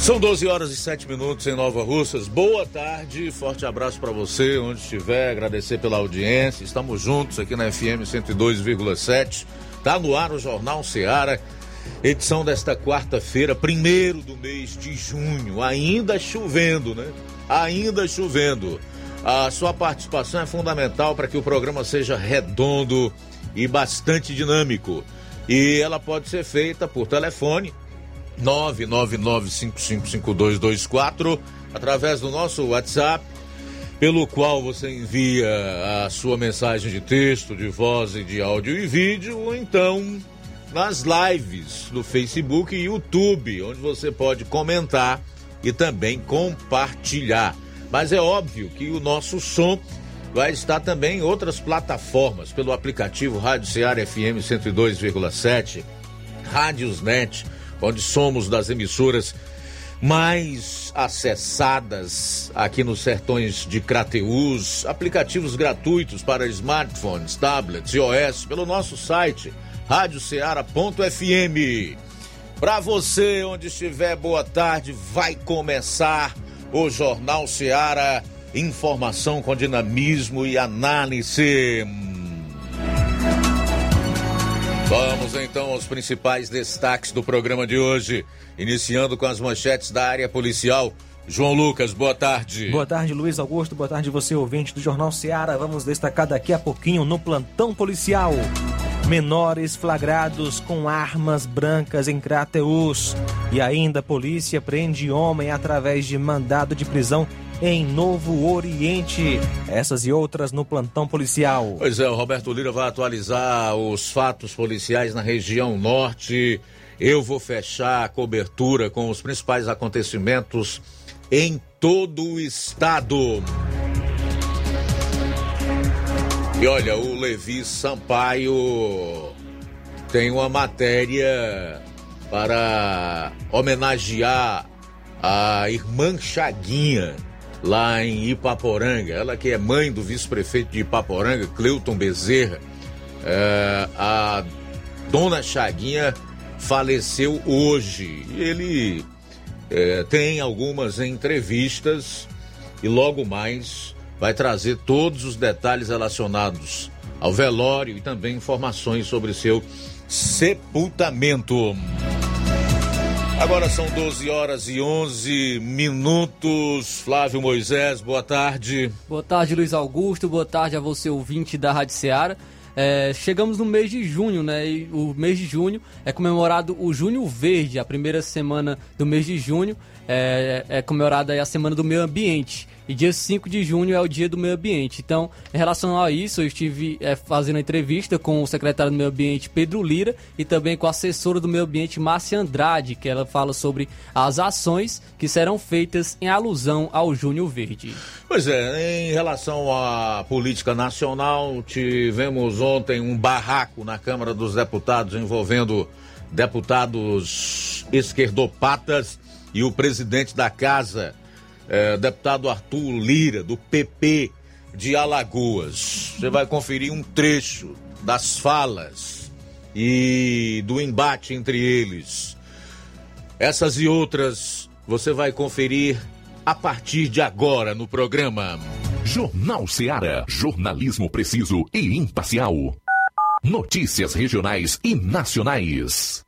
São 12 horas e 7 minutos em Nova Russas. Boa tarde, forte abraço para você, onde estiver. Agradecer pela audiência. Estamos juntos aqui na FM 102,7. Tá no ar o Jornal Seara, edição desta quarta-feira, primeiro do mês de junho. Ainda chovendo, né? Ainda chovendo. A sua participação é fundamental para que o programa seja redondo e bastante dinâmico. E ela pode ser feita por telefone 999555224 através do nosso WhatsApp, pelo qual você envia a sua mensagem de texto, de voz e de áudio e vídeo, ou então nas lives do Facebook e YouTube, onde você pode comentar e também compartilhar. Mas é óbvio que o nosso som vai estar também em outras plataformas, pelo aplicativo Rádio Ceará FM 102,7, Rádios Net onde somos das emissoras mais acessadas aqui nos sertões de Crateús, aplicativos gratuitos para smartphones, tablets e OS pelo nosso site radioceara.fm. Para você onde estiver, boa tarde, vai começar o Jornal Ceará, informação com dinamismo e análise. Vamos então aos principais destaques do programa de hoje, iniciando com as manchetes da área policial. João Lucas, boa tarde. Boa tarde, Luiz Augusto. Boa tarde, você ouvinte do Jornal Seara. Vamos destacar daqui a pouquinho no plantão policial. Menores flagrados com armas brancas em Crateus. E ainda a polícia prende homem através de mandado de prisão em Novo Oriente. Essas e outras no plantão policial. Pois é, o Roberto Lira vai atualizar os fatos policiais na região norte. Eu vou fechar a cobertura com os principais acontecimentos em todo o estado. E olha, o Levi Sampaio tem uma matéria para homenagear a irmã Chaguinha lá em Ipaporanga. Ela que é mãe do vice-prefeito de Ipaporanga, Cleuton Bezerra. É, a dona Chaguinha faleceu hoje. Ele é, tem algumas entrevistas e logo mais vai trazer todos os detalhes relacionados ao velório e também informações sobre seu sepultamento. Agora são 12 horas e 11 minutos. Flávio Moisés, boa tarde. Boa tarde, Luiz Augusto. Boa tarde a você, ouvinte da Rádio Ceará. É, chegamos no mês de junho, né? E o mês de junho é comemorado o Junho Verde, a primeira semana do mês de junho é, é comemorada a Semana do Meio Ambiente. E dia 5 de junho é o Dia do Meio Ambiente. Então, em relação a isso, eu estive é, fazendo entrevista com o secretário do Meio Ambiente, Pedro Lira, e também com a assessora do Meio Ambiente, Márcia Andrade, que ela fala sobre as ações que serão feitas em alusão ao Junho Verde. Pois é, em relação à política nacional, tivemos ontem um barraco na Câmara dos Deputados envolvendo deputados esquerdopatas e o presidente da casa é, deputado Arthur Lira, do PP de Alagoas. Você vai conferir um trecho das falas e do embate entre eles. Essas e outras você vai conferir a partir de agora no programa. Jornal Seara. Jornalismo preciso e imparcial. Notícias regionais e nacionais.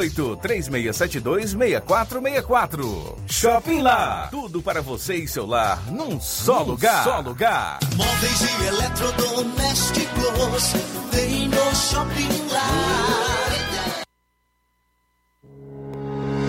88 3672 6464. Shopping Lá. Tudo para você e seu lar num só num lugar. Só lugar. Móveis e eletrodomésticos. Vem no Shopping Lá.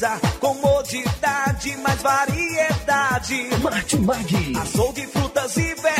Precisa. Comodidade, mais variedade. Martimag. Açougue, frutas e verduras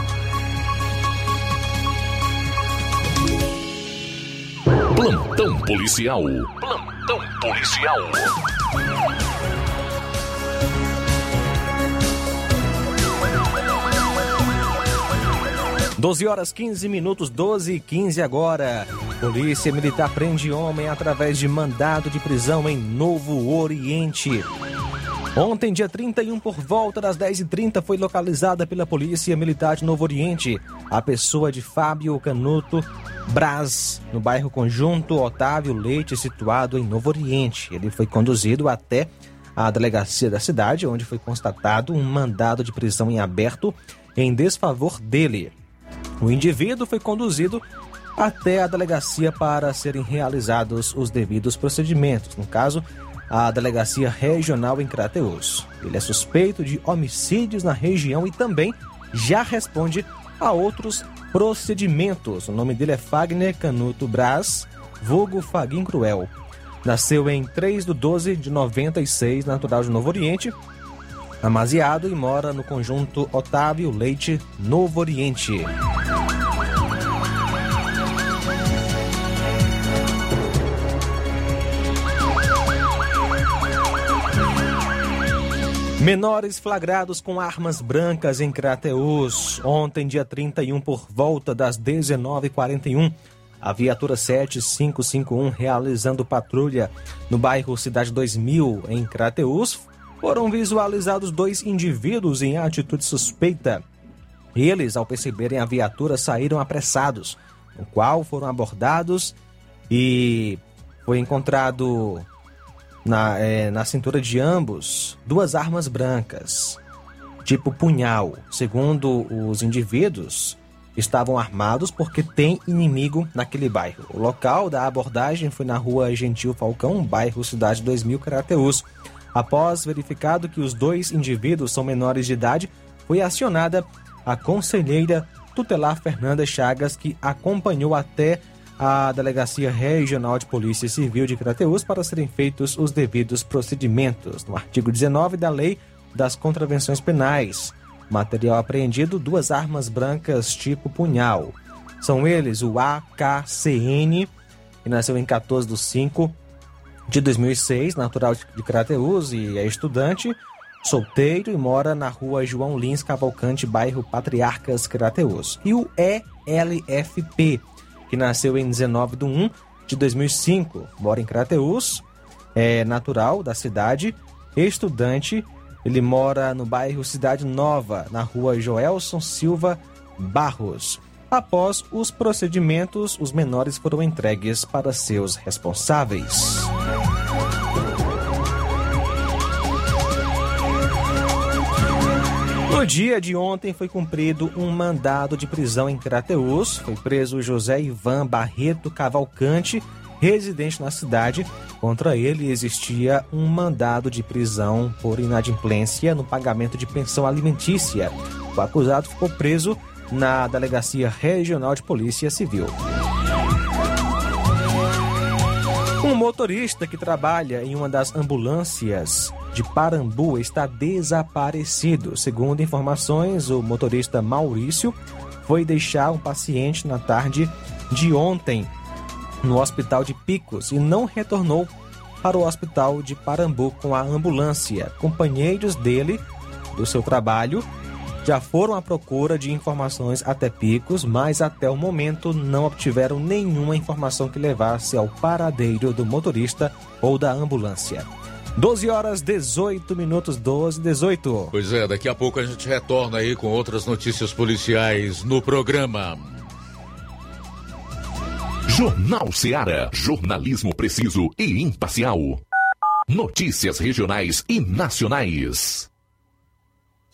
Plantão policial. Plantão policial. Doze horas 15 minutos, 12 e 15 agora. Polícia Militar prende homem através de mandado de prisão em Novo Oriente. Ontem, dia 31, por volta das 10h30, foi localizada pela Polícia Militar de Novo Oriente a pessoa de Fábio Canuto Braz, no bairro Conjunto Otávio Leite, situado em Novo Oriente. Ele foi conduzido até a delegacia da cidade, onde foi constatado um mandado de prisão em aberto em desfavor dele. O indivíduo foi conduzido até a delegacia para serem realizados os devidos procedimentos, no caso, a delegacia regional em Crateus. Ele é suspeito de homicídios na região e também já responde a outros procedimentos. O nome dele é Fagner Canuto Braz, vulgo Faguin Cruel. Nasceu em 3 de 12 de 96, natural de Novo Oriente, amaziado e mora no conjunto Otávio Leite, Novo Oriente. Menores flagrados com armas brancas em Crateus. Ontem, dia 31, por volta das 19h41, a viatura 7551 realizando patrulha no bairro Cidade 2000, em Crateus, foram visualizados dois indivíduos em atitude suspeita. Eles, ao perceberem a viatura, saíram apressados, no qual foram abordados e foi encontrado na, é, na cintura de ambos duas armas brancas, tipo punhal. Segundo os indivíduos, estavam armados porque tem inimigo naquele bairro. O local da abordagem foi na rua Gentil Falcão, bairro Cidade 2000, Carateus. Após verificado que os dois indivíduos são menores de idade, foi acionada a conselheira tutelar Fernanda Chagas, que acompanhou até a Delegacia Regional de Polícia Civil de Crateus para serem feitos os devidos procedimentos. No artigo 19 da Lei das Contravenções Penais, material apreendido: duas armas brancas tipo punhal. São eles o AKCN, que nasceu em 14 de 5 de 2006, natural de Crateus e é estudante, solteiro e mora na rua João Lins Cavalcante, bairro Patriarcas Crateus. E o ELFP, que nasceu em 19 de 1 de 2005, mora em Crateus, é natural da cidade, estudante, ele mora no bairro Cidade Nova, na rua Joelson Silva Barros. Após os procedimentos, os menores foram entregues para seus responsáveis. No dia de ontem foi cumprido um mandado de prisão em Crateus. Foi preso José Ivan Barreto Cavalcante, residente na cidade. Contra ele existia um mandado de prisão por inadimplência no pagamento de pensão alimentícia. O acusado ficou preso na Delegacia Regional de Polícia Civil. Motorista que trabalha em uma das ambulâncias de Parambu está desaparecido. Segundo informações, o motorista Maurício foi deixar um paciente na tarde de ontem no hospital de Picos e não retornou para o hospital de Parambu com a ambulância. Companheiros dele, do seu trabalho, já foram à procura de informações até Picos, mas até o momento não obtiveram nenhuma informação que levasse ao paradeiro do motorista ou da ambulância. 12 horas 18 minutos, 12 18. Pois é, daqui a pouco a gente retorna aí com outras notícias policiais no programa. Jornal Seara. Jornalismo preciso e imparcial. Notícias regionais e nacionais.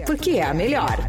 porque é a melhor.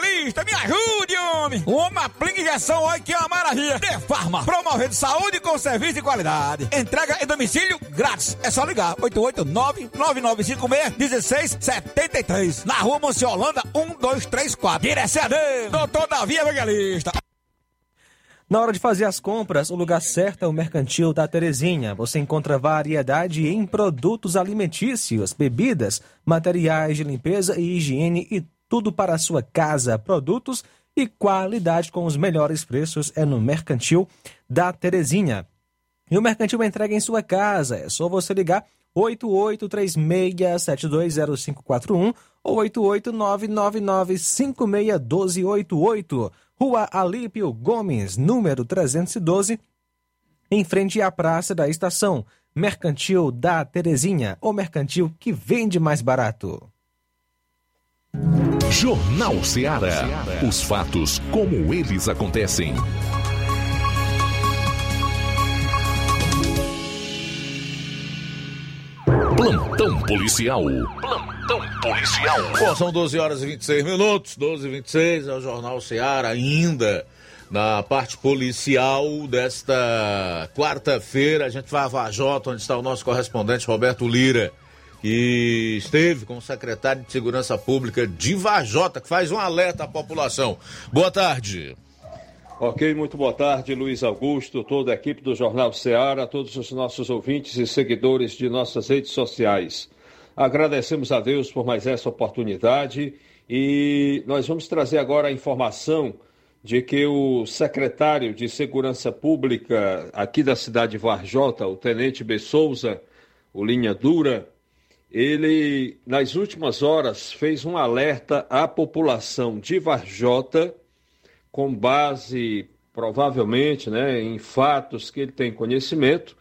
me ajude, homem. Uma aplica injeção, olha que é uma maravilha. De Farma, promovendo saúde com serviço de qualidade. Entrega em domicílio grátis. É só ligar, 889-9956-1673. Na rua Monsiolanda, 1234. Direção Deus, doutor Davi Evangelista. Na hora de fazer as compras, o lugar certo é o Mercantil da Terezinha. Você encontra variedade em produtos alimentícios, bebidas, materiais de limpeza e higiene e tudo para a sua casa. Produtos e qualidade com os melhores preços é no Mercantil da Terezinha. E o Mercantil entrega em sua casa. É só você ligar 8836720541 ou 88999561288. Rua Alípio Gomes, número 312, em frente à Praça da Estação. Mercantil da Terezinha, o mercantil que vende mais barato. Jornal Ceará. Os fatos como eles acontecem. Plantão policial. Plantão policial. Bom, são 12 horas e 26 minutos, 12 e 26 é o Jornal Ceará ainda. Na parte policial desta quarta-feira, a gente vai a Vajota, onde está o nosso correspondente Roberto Lira, que esteve com o secretário de Segurança Pública de Vajota, que faz um alerta à população. Boa tarde. Ok, muito boa tarde, Luiz Augusto, toda a equipe do Jornal Ceará, todos os nossos ouvintes e seguidores de nossas redes sociais. Agradecemos a Deus por mais essa oportunidade e nós vamos trazer agora a informação de que o secretário de Segurança Pública aqui da cidade de Varjota, o Tenente B. Souza, o Linha Dura, ele, nas últimas horas, fez um alerta à população de Varjota com base provavelmente né, em fatos que ele tem conhecimento,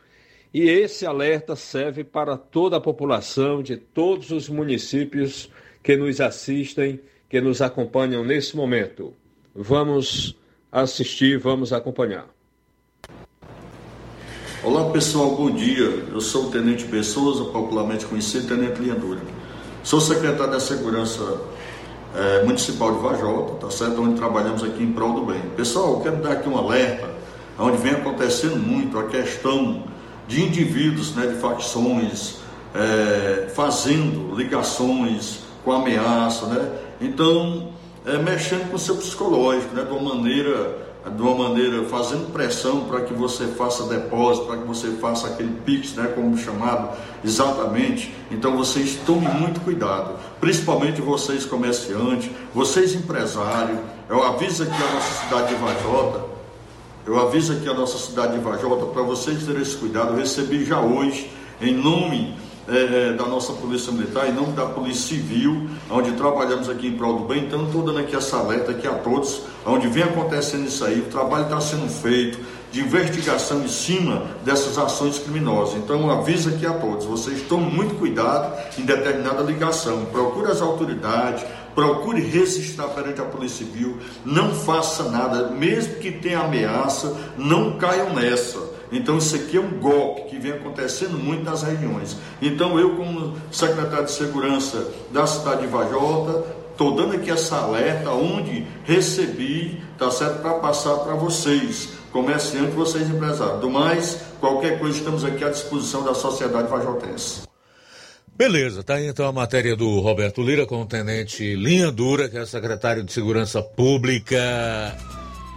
e esse alerta serve para toda a população de todos os municípios que nos assistem, que nos acompanham nesse momento. Vamos assistir, vamos acompanhar. Olá pessoal, bom dia. Eu sou o Tenente Pessoa, popularmente conhecido Tenente Linha Dura. Sou secretário da Segurança é, municipal de Vajota, tá certo? Onde trabalhamos aqui em prol do bem. Pessoal, eu quero dar aqui um alerta, onde vem acontecendo muito a questão de indivíduos, né, de facções, é, fazendo ligações com ameaça, né? Então, é, mexendo com o seu psicológico, né, de uma maneira de uma maneira fazendo pressão para que você faça depósito, para que você faça aquele PIX, né, como chamado exatamente. Então vocês tomem muito cuidado, principalmente vocês comerciantes, vocês empresários. Eu aviso aqui a nossa cidade de Vajota, eu aviso aqui a nossa cidade de Vajota para vocês terem esse cuidado. Eu recebi já hoje, em nome é, da nossa Polícia Militar, em nome da Polícia Civil, onde trabalhamos aqui em prol do bem. Então, estou dando aqui essa alerta aqui a todos, onde vem acontecendo isso aí, o trabalho está sendo feito de investigação em cima dessas ações criminosas. Então, aviso aqui a todos, vocês tomem muito cuidado em determinada ligação. Procure as autoridades, procure registrar perante a Polícia Civil, não faça nada, mesmo que tenha ameaça, não caiam nessa. Então, isso aqui é um golpe que vem acontecendo muito nas regiões. Então, eu, como secretário de Segurança da cidade de Vajota, estou dando aqui essa alerta, onde recebi, tá certo, para passar para vocês, comerciantes, vocês empresários. Do mais, qualquer coisa, estamos aqui à disposição da sociedade vajotense. Beleza, tá aí então a matéria do Roberto Lira com o tenente Linha Dura, que é secretário de Segurança Pública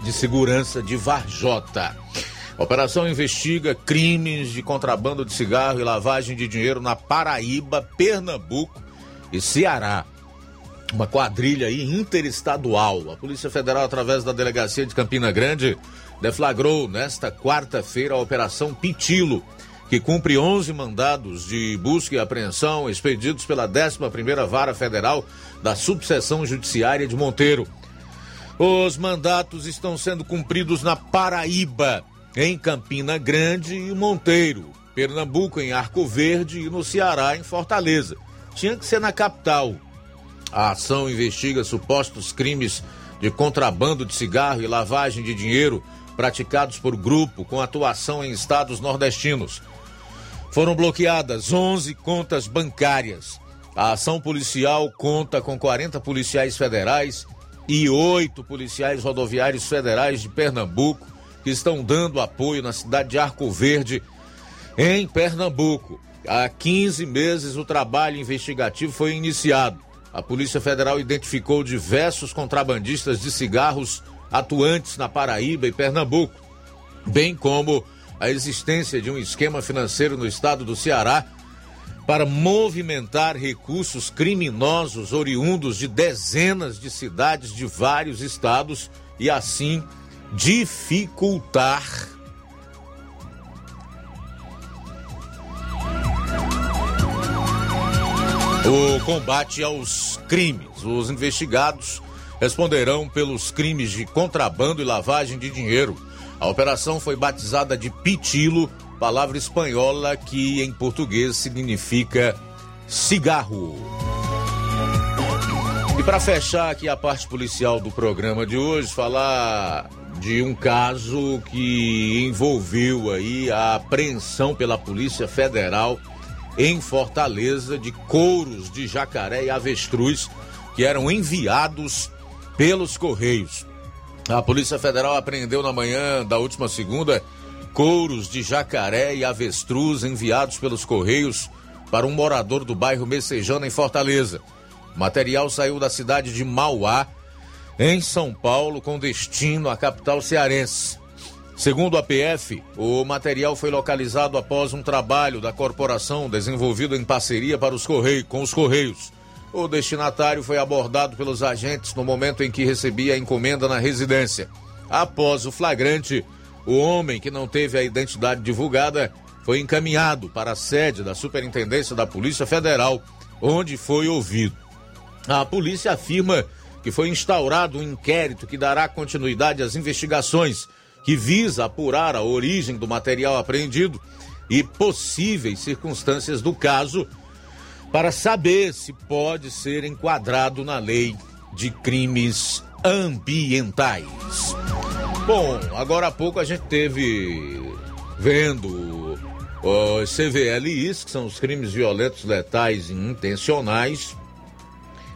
de Segurança de Varjota. Operação investiga crimes de contrabando de cigarro e lavagem de dinheiro na Paraíba, Pernambuco e Ceará. Uma quadrilha interestadual. A Polícia Federal, através da delegacia de Campina Grande, deflagrou nesta quarta-feira a Operação Pitilo, que cumpre 11 mandados de busca e apreensão expedidos pela 11ª Vara Federal da Subseção Judiciária de Monteiro. Os mandatos estão sendo cumpridos na Paraíba, em Campina Grande e Monteiro, Pernambuco em Arco Verde e no Ceará em Fortaleza. Tinha que ser na capital. A ação investiga supostos crimes de contrabando de cigarro e lavagem de dinheiro praticados por grupo com atuação em estados nordestinos. Foram bloqueadas 11 contas bancárias. A ação policial conta com 40 policiais federais e oito policiais rodoviários federais de Pernambuco que estão dando apoio na cidade de Arco Verde, em Pernambuco. Há 15 meses o trabalho investigativo foi iniciado. A Polícia Federal identificou diversos contrabandistas de cigarros atuantes na Paraíba e Pernambuco, bem como a existência de um esquema financeiro no estado do Ceará para movimentar recursos criminosos oriundos de dezenas de cidades de vários estados e assim dificultar o combate aos crimes. Os investigados responderão pelos crimes de contrabando e lavagem de dinheiro. A operação foi batizada de Pitilo, palavra espanhola que em português significa cigarro. E para fechar aqui a parte policial do programa de hoje, falar de um caso que envolveu aí a apreensão pela Polícia Federal em Fortaleza de couros de jacaré e avestruz que eram enviados pelos Correios. A Polícia Federal apreendeu na manhã da última segunda couros de jacaré e avestruz enviados pelos Correios para um morador do bairro Messejana, em Fortaleza. O material saiu da cidade de Mauá em São Paulo com destino à capital cearense. Segundo a PF, o material foi localizado após um trabalho da corporação desenvolvido em parceria para os Correios, com os Correios. O destinatário foi abordado pelos agentes no momento em que recebia a encomenda na residência. Após o flagrante, o homem, que não teve a identidade divulgada, foi encaminhado para a sede da Superintendência da Polícia Federal, onde foi ouvido. A polícia afirma que foi instaurado um inquérito que dará continuidade às investigações, que visa apurar a origem do material apreendido e possíveis circunstâncias do caso, para saber se pode ser enquadrado na lei de crimes ambientais. Bom, agora há pouco a gente teve vendo os CVLIs, que são os crimes violentos, letais e intencionais,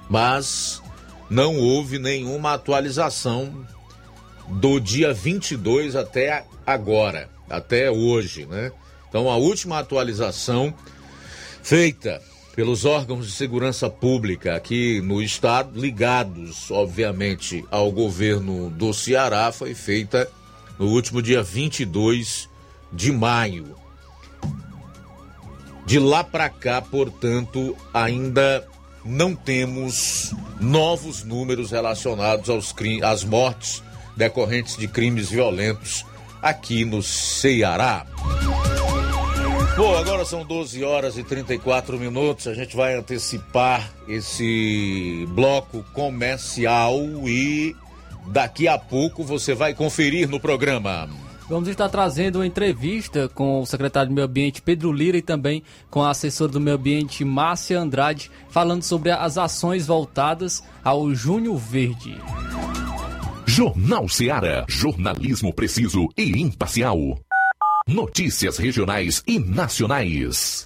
mas não houve nenhuma atualização do dia 22 até agora, até hoje, né? Então a última atualização feita pelos órgãos de segurança pública aqui no estado, ligados, obviamente, ao governo do Ceará, foi feita no último dia 22 de maio. De lá para cá, portanto, ainda não temos novos números relacionados aos às mortes decorrentes de crimes violentos aqui no Ceará. Bom, agora são 12 horas e 34 minutos. A gente vai antecipar esse bloco comercial e daqui a pouco você vai conferir no programa. Vamos estar trazendo uma entrevista com o secretário do Meio Ambiente Pedro Lira e também com a assessora do Meio Ambiente Márcia Andrade, falando sobre as ações voltadas ao Junho Verde. Jornal Seara. Jornalismo preciso e imparcial. Notícias regionais e nacionais.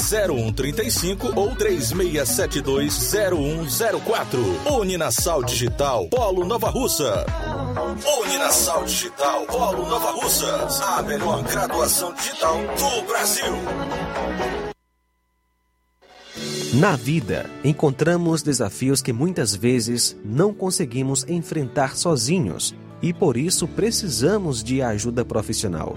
0135 ou 36720104. Uninasal Digital, Polo Nova Russa. Uninasal Digital, Polo Nova Russas. A melhor graduação digital do Brasil. Na vida, encontramos desafios que muitas vezes não conseguimos enfrentar sozinhos e por isso precisamos de ajuda profissional.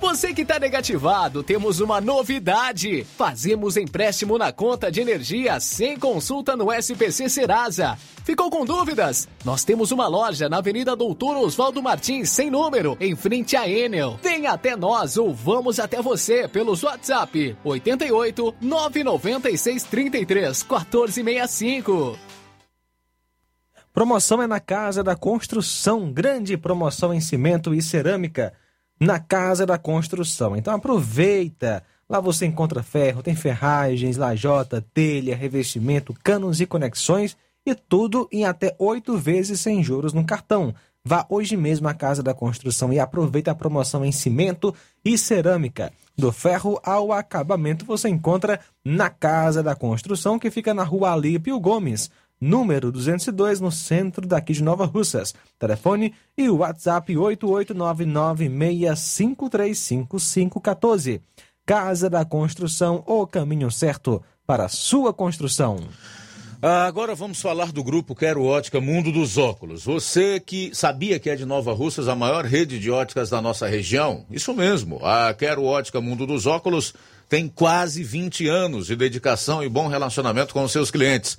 Você que está negativado, temos uma novidade. Fazemos empréstimo na conta de energia sem consulta no SPC Serasa. Ficou com dúvidas? Nós temos uma loja na Avenida Doutor Oswaldo Martins, sem número, em frente à Enel. Venha até nós ou vamos até você pelos WhatsApp 88 996 33 1465. Promoção é na Casa da Construção. Grande promoção em cimento e cerâmica na Casa da Construção. Então aproveita. Lá você encontra ferro, tem ferragens, lajota, telha, revestimento, canos e conexões e tudo em até oito vezes sem juros no cartão. Vá hoje mesmo à Casa da Construção e aproveite a promoção em cimento e cerâmica. Do ferro ao acabamento você encontra na Casa da Construção, que fica na rua Alípio Gomes, número 202, no centro daqui de Nova Russas. Telefone e WhatsApp 8899653514. Casa da Construção, o caminho certo para a sua construção. Ah, Agora vamos falar do grupo Quero Ótica Mundo dos Óculos. Você que sabia que é de Nova Russas a maior rede de óticas da nossa região? Isso mesmo, a Quero Ótica Mundo dos Óculos tem quase 20 anos de dedicação e bom relacionamento com seus clientes.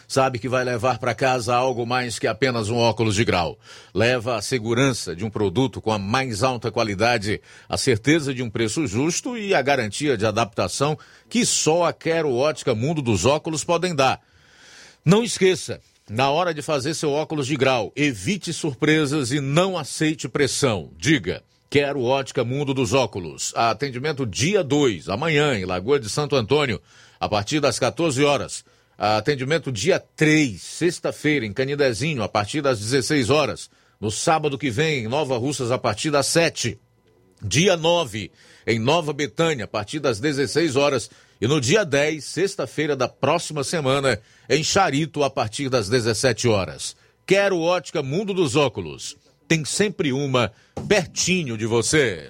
sabe que vai levar para casa algo mais que apenas um óculos de grau. Leva a segurança de um produto com a mais alta qualidade, a certeza de um preço justo e a garantia de adaptação que só a Quero Ótica Mundo dos Óculos podem dar. Não esqueça, na hora de fazer seu óculos de grau, evite surpresas e não aceite pressão. Diga. Quero Ótica Mundo dos Óculos. Atendimento dia 2, amanhã, em Lagoa de Santo Antônio, a partir das 14 horas. Atendimento dia 3, sexta-feira, em Canidezinho, a partir das 16 horas. No sábado que vem, em Nova Russas, a partir das 7. Dia 9, em Nova Betânia, a partir das 16 horas. E no dia 10, sexta-feira da próxima semana, em Charito, a partir das 17 horas. Quero Ótica Mundo dos Óculos. Tem sempre uma pertinho de você.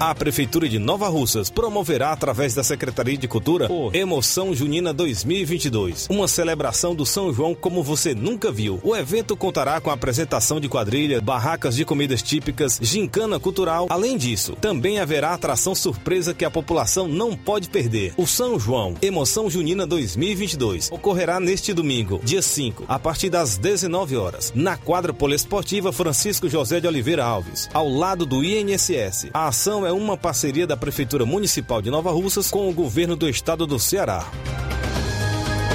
A Prefeitura de Nova Russas promoverá, através da Secretaria de Cultura, o Emoção Junina 2022, uma celebração do São João como você nunca viu. O evento contará com a apresentação de quadrilha, barracas de comidas típicas, gincana cultural. Além disso, também haverá atração surpresa que a população não pode perder. O São João Emoção Junina 2022 ocorrerá neste domingo, dia 5, a partir das 19 horas, na quadra poliesportiva Francisco José de Oliveira Alves, ao lado do INSS. A ação é uma parceria da Prefeitura Municipal de Nova Russas com o governo do estado do Ceará.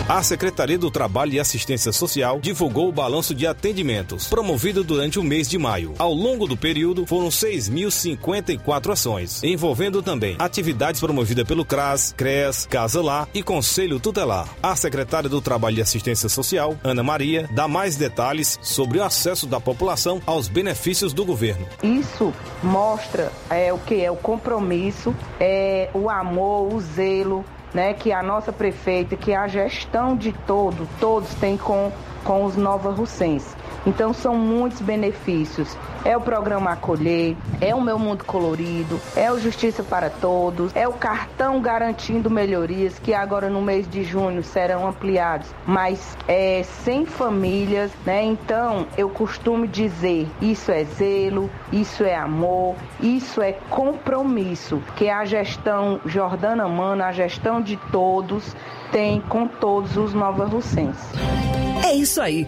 A Secretaria do Trabalho e Assistência Social divulgou o balanço de atendimentos, promovido durante o mês de maio. Ao longo do período, foram 6.054 ações, envolvendo também atividades promovidas pelo CRAS, CREAS, Casa Lá e Conselho Tutelar. A secretária do Trabalho e Assistência Social, Ana Maria, dá mais detalhes sobre o acesso da população aos benefícios do governo. Isso mostra é, o que é o compromisso, é, o amor, o zelo, né, que a nossa prefeita, que a gestão de todo, todos têm com, com os Nova Russenses. Então são muitos benefícios. É o programa Acolher, é o Meu Mundo Colorido, é o Justiça para Todos, é o cartão garantindo melhorias que agora no mês de junho serão ampliados, mas é 100 famílias, né? Então eu costumo dizer, isso é zelo, isso é amor, isso é compromisso que a gestão Jordana Mano, a gestão de todos tem com todos os Nova Russenses. É isso aí.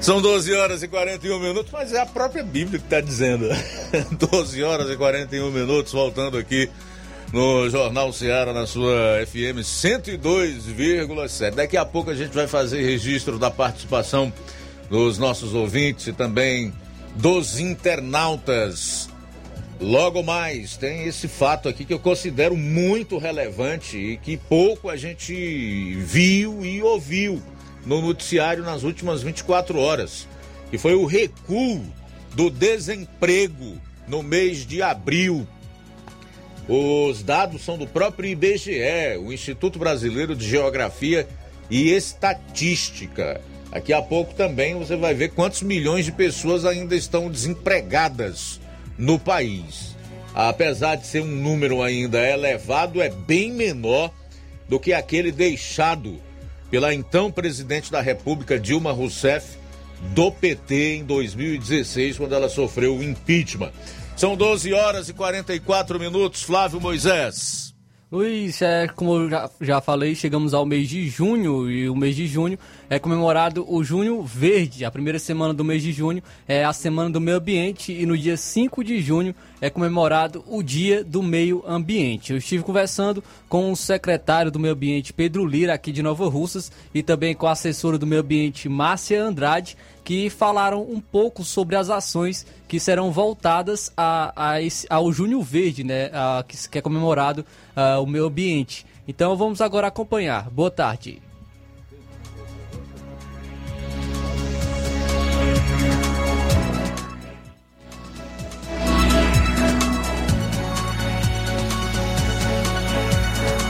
São 12 horas e 41 minutos, mas é a própria Bíblia que está dizendo. 12 horas e 41 minutos, voltando aqui no Jornal Ceará, na sua FM 102,7. Daqui a pouco a gente vai fazer registro da participação dos nossos ouvintes e também dos internautas. Logo mais, tem esse fato aqui que eu considero muito relevante e que pouco a gente viu e ouviu no noticiário nas últimas 24 horas, que foi o recuo do desemprego no mês de abril. Os dados são do próprio IBGE, o Instituto Brasileiro de Geografia e Estatística. Daqui a pouco também você vai ver quantos milhões de pessoas ainda estão desempregadas no país. Apesar de ser um número ainda elevado, é bem menor do que aquele deixado pela então presidente da República Dilma Rousseff do PT em 2016, quando ela sofreu o impeachment. São 12 horas e 44 minutos, Flávio Moisés. Luiz, é, como eu já, já falei, chegamos ao mês de junho e o mês de junho é comemorado o Junho Verde. A primeira semana do mês de junho é a Semana do Meio Ambiente e no dia 5 de junho é comemorado o Dia do Meio Ambiente. Eu estive conversando com o secretário do Meio Ambiente, Pedro Lira, aqui de Nova Russas, e também com a assessora do Meio Ambiente, Márcia Andrade, que falaram um pouco sobre as ações que serão voltadas a, a esse, ao Junho Verde, né, a, que, que, é comemorado a, o meio ambiente. Então vamos agora acompanhar. Boa tarde.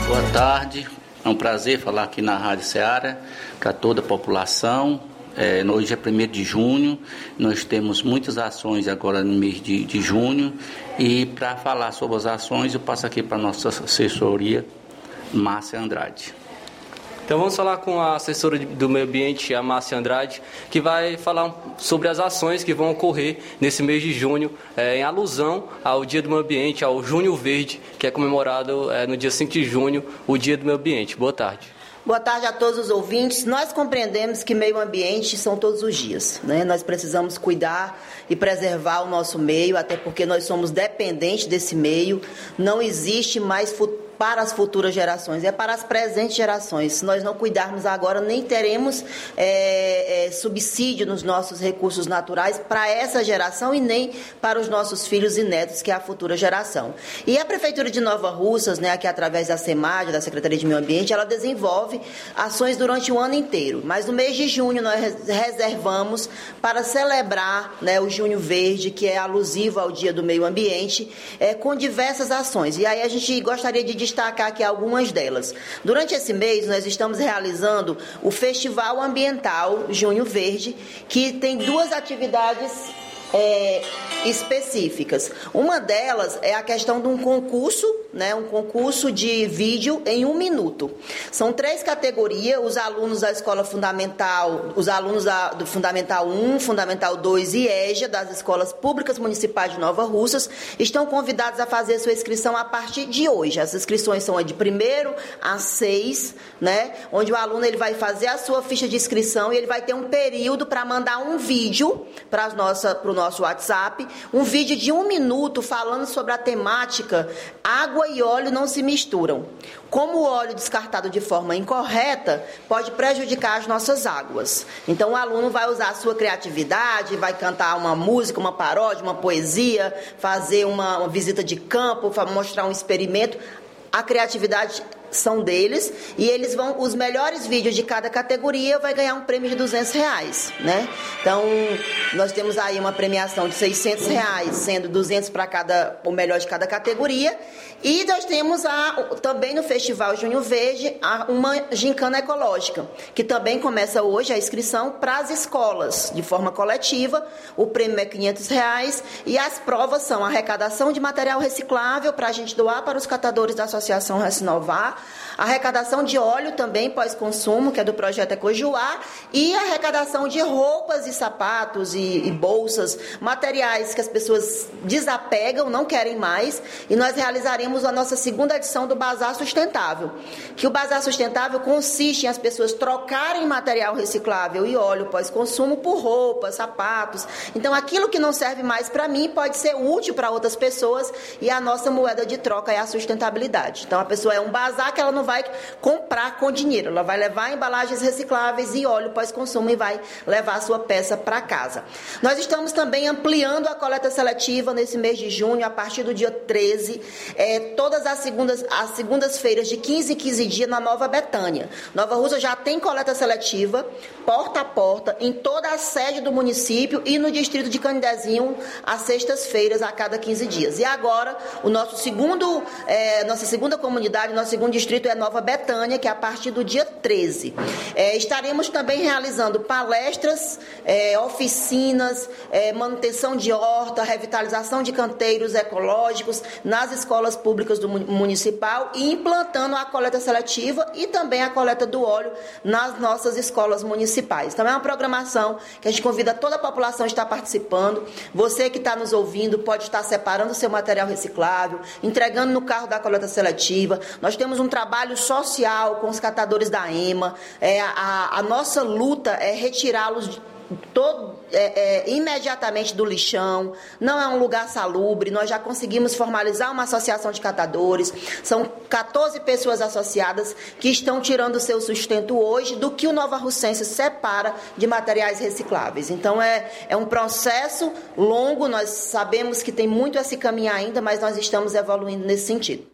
Boa tarde, é um prazer falar aqui na Rádio Ceará para toda a população, é, hoje é 1 de junho, nós temos muitas ações agora no mês de, de junho e para falar sobre as ações eu passo aqui para a nossa assessoria, Márcia Andrade. Então vamos falar com a assessora do meio ambiente, a Márcia Andrade, que vai falar sobre as ações que vão ocorrer nesse mês de junho, é, em alusão ao Dia do Meio Ambiente, ao Junho Verde, que é comemorado é, no dia 5 de junho, o Dia do Meio Ambiente. Boa tarde. Boa tarde a todos os ouvintes. Nós compreendemos que meio ambiente são todos os dias. Né? Nós precisamos cuidar e preservar o nosso meio, até porque nós somos dependentes desse meio. Não existe mais futuro para as futuras gerações, é para as presentes gerações. Se nós não cuidarmos agora, nem teremos é, é, subsídio nos nossos recursos naturais para essa geração e nem para os nossos filhos e netos, que é a futura geração. E a Prefeitura de Nova Russas, né, aqui através da SEMAD, da Secretaria de Meio Ambiente, ela desenvolve ações durante o ano inteiro. Mas no mês de junho nós reservamos para celebrar né, o Junho Verde, que é alusivo ao Dia do Meio Ambiente, é, com diversas ações. E aí a gente gostaria de destacar aqui algumas delas. Durante esse mês, nós estamos realizando o Festival Ambiental Junho Verde, que tem duas atividades é, específicas. Uma delas é a questão de um concurso, né, um concurso de vídeo em um minuto. São três categorias: os alunos da escola fundamental, os alunos da, do Fundamental 1, Fundamental 2 e EJA, das escolas públicas municipais de Nova Russas, estão convidados a fazer sua inscrição a partir de hoje. As inscrições são de 1 a 6, né, onde o aluno ele vai fazer a sua ficha de inscrição e ele vai ter um período para mandar um vídeo para o nosso WhatsApp, um vídeo de um minuto falando sobre a temática água e óleo não se misturam. Como o óleo descartado de forma incorreta pode prejudicar as nossas águas. Então o aluno vai usar a sua criatividade, vai cantar uma música, uma paródia, uma poesia, fazer uma, uma visita de campo, mostrar um experimento. A criatividade são deles e eles vão os melhores vídeos de cada categoria vai ganhar um prêmio de 200 reais, né? Então nós temos aí uma premiação de 600 reais, sendo 200 para cada o melhor de cada categoria e nós temos a, também no Festival Junho Verde uma gincana ecológica que também começa hoje a inscrição para as escolas de forma coletiva. O prêmio é 500 reais e as provas são arrecadação de material reciclável para a gente doar para os catadores da Associação Renovar arrecadação de óleo também pós-consumo, que é do projeto Ecojuá, e arrecadação de roupas e sapatos e, e bolsas, materiais que as pessoas desapegam, não querem mais, e nós realizaremos a nossa segunda edição do Bazar Sustentável, que o Bazar Sustentável consiste em as pessoas trocarem material reciclável e óleo pós-consumo por roupas, sapatos. Então, aquilo que não serve mais para mim pode ser útil para outras pessoas e a nossa moeda de troca é a sustentabilidade. Então, a pessoa é um bazar que ela não vai comprar com dinheiro, ela vai levar embalagens recicláveis e óleo pós-consumo e vai levar a sua peça para casa. Nós estamos também ampliando a coleta seletiva nesse mês de junho, a partir do dia 13, é, todas as segundas as segundas-feiras de 15 em 15 dias na Nova Betânia. Nova Rússia já tem coleta seletiva, porta a porta, em toda a sede do município e no distrito de Candezinho, às sextas-feiras, a cada 15 dias. E agora, o nosso segundo, é, nossa segunda comunidade, nosso segundo distrito é Nova Betânia, que é a partir do dia 13. É, estaremos também realizando palestras, é, oficinas, é, manutenção de horta, revitalização de canteiros ecológicos nas escolas públicas do municipal e implantando a coleta seletiva e também a coleta do óleo nas nossas escolas municipais. Então é uma programação que a gente convida toda a população a estar participando. Você que está nos ouvindo pode estar separando seu material reciclável, entregando no carro da coleta seletiva. Nós temos um trabalho social com os catadores da EMA. É, a, a nossa luta é retirá-los todo, é, é, imediatamente do lixão, não é um lugar salubre. Nós já conseguimos formalizar uma associação de catadores, são 14 pessoas associadas que estão tirando seu sustento hoje do que o Nova Russense separa de materiais recicláveis. Então é, é um processo longo, nós sabemos que tem muito a se caminhar ainda, mas nós estamos evoluindo nesse sentido.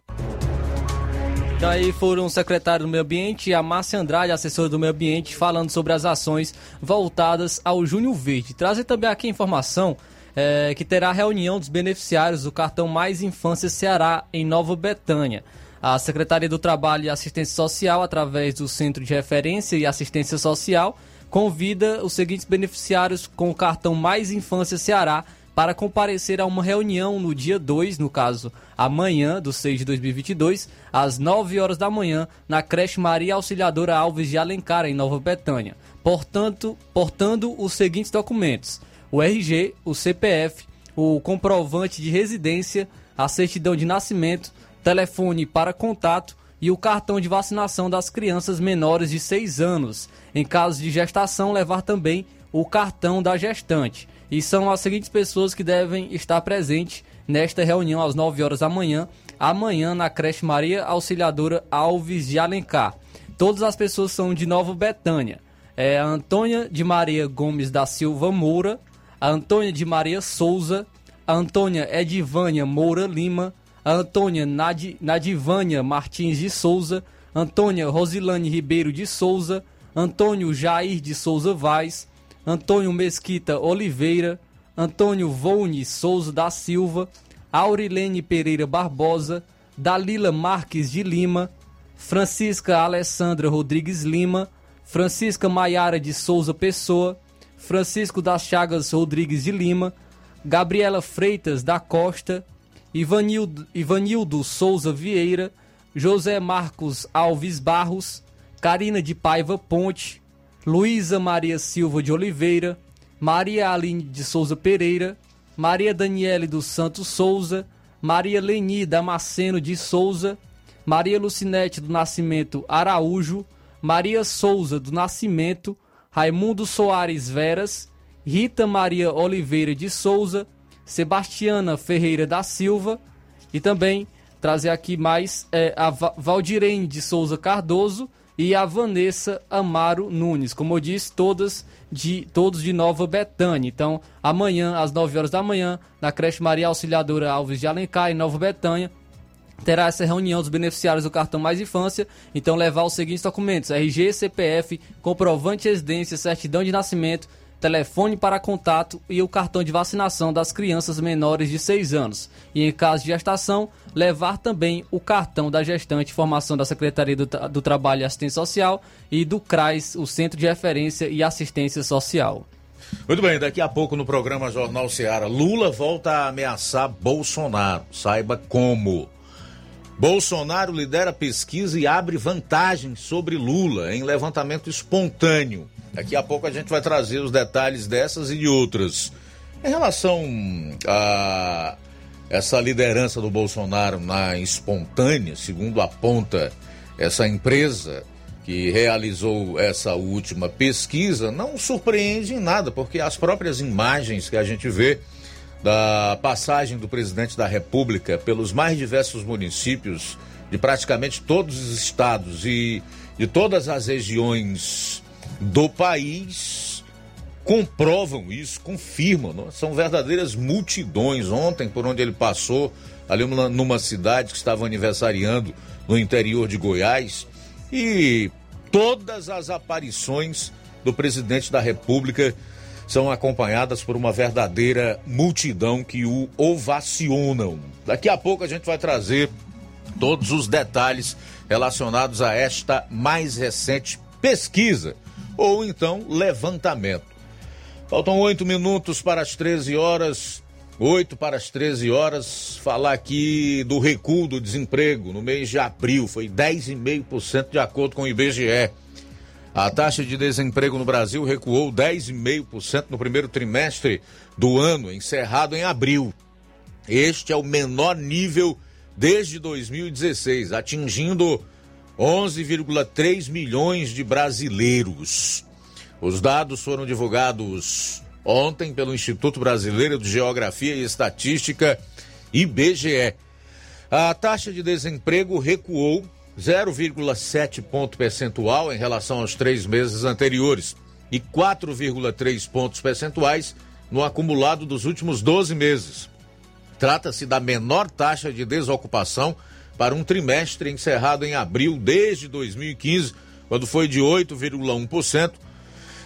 Daí foram o secretário do Meio Ambiente e a Márcia Andrade, assessora do Meio Ambiente, falando sobre as ações voltadas ao Júnior Verde. Trazer também aqui a informação é, que terá reunião dos beneficiários do cartão Mais Infância Ceará em Nova Betânia. A Secretaria do Trabalho e Assistência Social, através do Centro de Referência e Assistência Social, convida os seguintes beneficiários com o cartão Mais Infância Ceará para comparecer a uma reunião no dia 2, no caso, amanhã, do 6 de 2022, às 9 horas da manhã, na creche Maria Auxiliadora Alves de Alencar, em Nova Betânia. Portanto, portando os seguintes documentos: o RG, o CPF, o comprovante de residência, a certidão de nascimento, telefone para contato e o cartão de vacinação das crianças menores de 6 anos. Em caso de gestação, levar também o cartão da gestante. E são as seguintes pessoas que devem estar presentes nesta reunião às 9 horas da manhã, amanhã na creche Maria Auxiliadora Alves de Alencar. Todas as pessoas são de Nova Betânia. É a Antônia de Maria Gomes da Silva Moura, a Antônia de Maria Souza, a Antônia Edivânia Moura Lima, a Antônia Nad, Nadivânia Martins de Souza, Antônia Rosilane Ribeiro de Souza, Antônio Jair de Souza Vaz, Antônio Mesquita Oliveira, Antônio Voune Souza da Silva, Aurilene Pereira Barbosa, Dalila Marques de Lima, Francisca Alessandra Rodrigues Lima, Francisca Maiara de Souza Pessoa, Francisco das Chagas Rodrigues de Lima, Gabriela Freitas da Costa, Ivanildo, Ivanildo Souza Vieira, José Marcos Alves Barros, Karina de Paiva Ponte, Luísa Maria Silva de Oliveira, Maria Aline de Souza Pereira, Maria Daniele dos Santos Souza, Maria Leni Damasceno de Souza, Maria Lucinete do Nascimento Araújo, Maria Souza do Nascimento, Raimundo Soares Veras, Rita Maria Oliveira de Souza, Sebastiana Ferreira da Silva e também trazer aqui mais é, a Valdirene de Souza Cardoso e a Vanessa Amaro Nunes. Como eu disse, todas de, todos de Nova Betânia. Então, amanhã, às 9 horas da manhã, na creche Maria Auxiliadora Alves de Alencar, em Nova Betânia, terá essa reunião dos beneficiários do cartão Mais Infância. Então, levar os seguintes documentos: RG, CPF, comprovante de residência, certidão de nascimento telefone para contato e o cartão de vacinação das crianças menores de 6 anos. E em caso de gestação, levar também o cartão da gestante, formação da Secretaria do, do Trabalho e Assistência Social e do CRAS, o Centro de Referência e Assistência Social. Muito bem, daqui a pouco no programa Jornal Seara, Lula volta a ameaçar Bolsonaro. Saiba como. Bolsonaro lidera pesquisa e abre vantagem sobre Lula em levantamento espontâneo. Daqui a pouco a gente vai trazer os detalhes dessas e de outras. Em relação a essa liderança do Bolsonaro na espontânea, segundo aponta essa empresa que realizou essa última pesquisa, não surpreende em nada, porque as próprias imagens que a gente vê da passagem do presidente da República pelos mais diversos municípios de praticamente todos os estados e de todas as regiões do país comprovam isso, confirmam. Não? São verdadeiras multidões. Ontem, por onde ele passou, ali numa cidade que estava aniversariando no interior de Goiás, e todas as aparições do presidente da República são acompanhadas por uma verdadeira multidão que o ovacionam. Daqui a pouco a gente vai trazer todos os detalhes relacionados a esta mais recente pesquisa ou então levantamento. Faltam oito minutos para as 13 horas. 8 para as 13 horas, falar aqui do recuo do desemprego no mês de abril, foi 10,5% de acordo com o IBGE. A taxa de desemprego no Brasil recuou 10,5% no primeiro trimestre do ano, encerrado em abril. Este é o menor nível desde 2016, atingindo 11,3 milhões de brasileiros. Os dados foram divulgados ontem pelo Instituto Brasileiro de Geografia e Estatística, IBGE. A taxa de desemprego recuou 0,7 ponto percentual em relação aos três meses anteriores e 4,3 pontos percentuais no acumulado dos últimos 12 meses. Trata-se da menor taxa de desocupação para um trimestre encerrado em abril desde 2015, quando foi de 8,1%,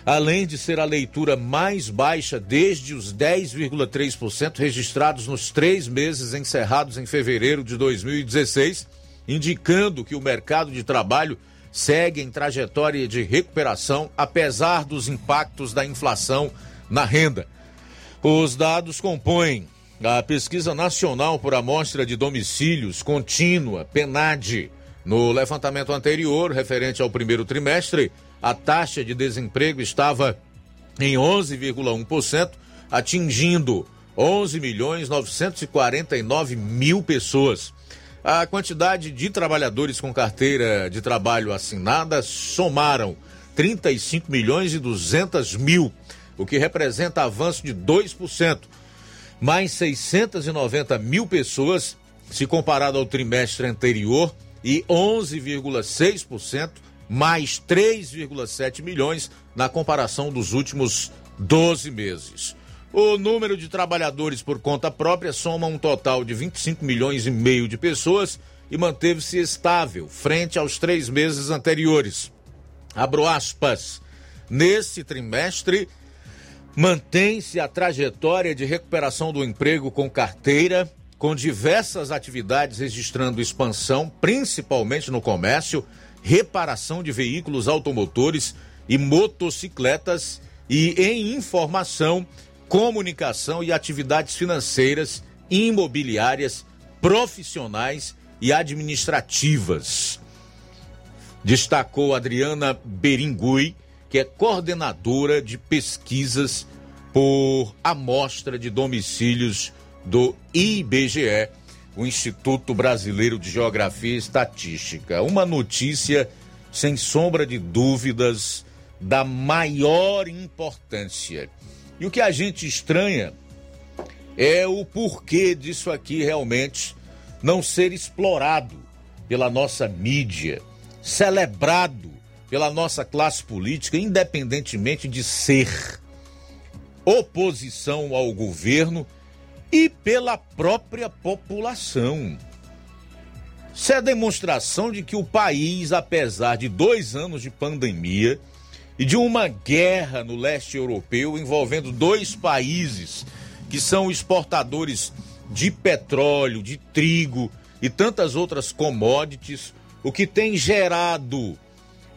além de ser a leitura mais baixa desde os 10,3% registrados nos três meses encerrados em fevereiro de 2016, indicando que o mercado de trabalho segue em trajetória de recuperação, apesar dos impactos da inflação na renda. Os dados compõem a Pesquisa Nacional por Amostra de Domicílios Contínua, PENAD. No levantamento anterior, referente ao primeiro trimestre, a taxa de desemprego estava em 11,1%, atingindo 11 milhões 949 mil pessoas. A quantidade de trabalhadores com carteira de trabalho assinada somaram 35 milhões e 200 mil, o que representa avanço de 2%, mais 690 mil pessoas se comparado ao trimestre anterior e 11,6% mais 3,7 milhões na comparação dos últimos 12 meses. O número de trabalhadores por conta própria soma um total de 25 milhões e meio de pessoas e manteve-se estável frente aos três meses anteriores. Abro aspas. Nesse trimestre, mantém-se a trajetória de recuperação do emprego com carteira, com diversas atividades registrando expansão, principalmente no comércio reparação de veículos automotores e motocicletas e em informação, comunicação e atividades financeiras, imobiliárias, profissionais e administrativas. Destacou Adriana Beringui, que é coordenadora de pesquisas por amostra de domicílios do IBGE o Instituto Brasileiro de Geografia e Estatística. Uma notícia, sem sombra de dúvidas, da maior importância. E o que a gente estranha é o porquê disso aqui realmente não ser explorado pela nossa mídia, celebrado pela nossa classe política, independentemente de ser oposição ao governo e pela própria população. Isso é demonstração de que o país, apesar de dois anos de pandemia e de uma guerra no leste europeu envolvendo dois países que são exportadores de petróleo, de trigo e tantas outras commodities, o que tem gerado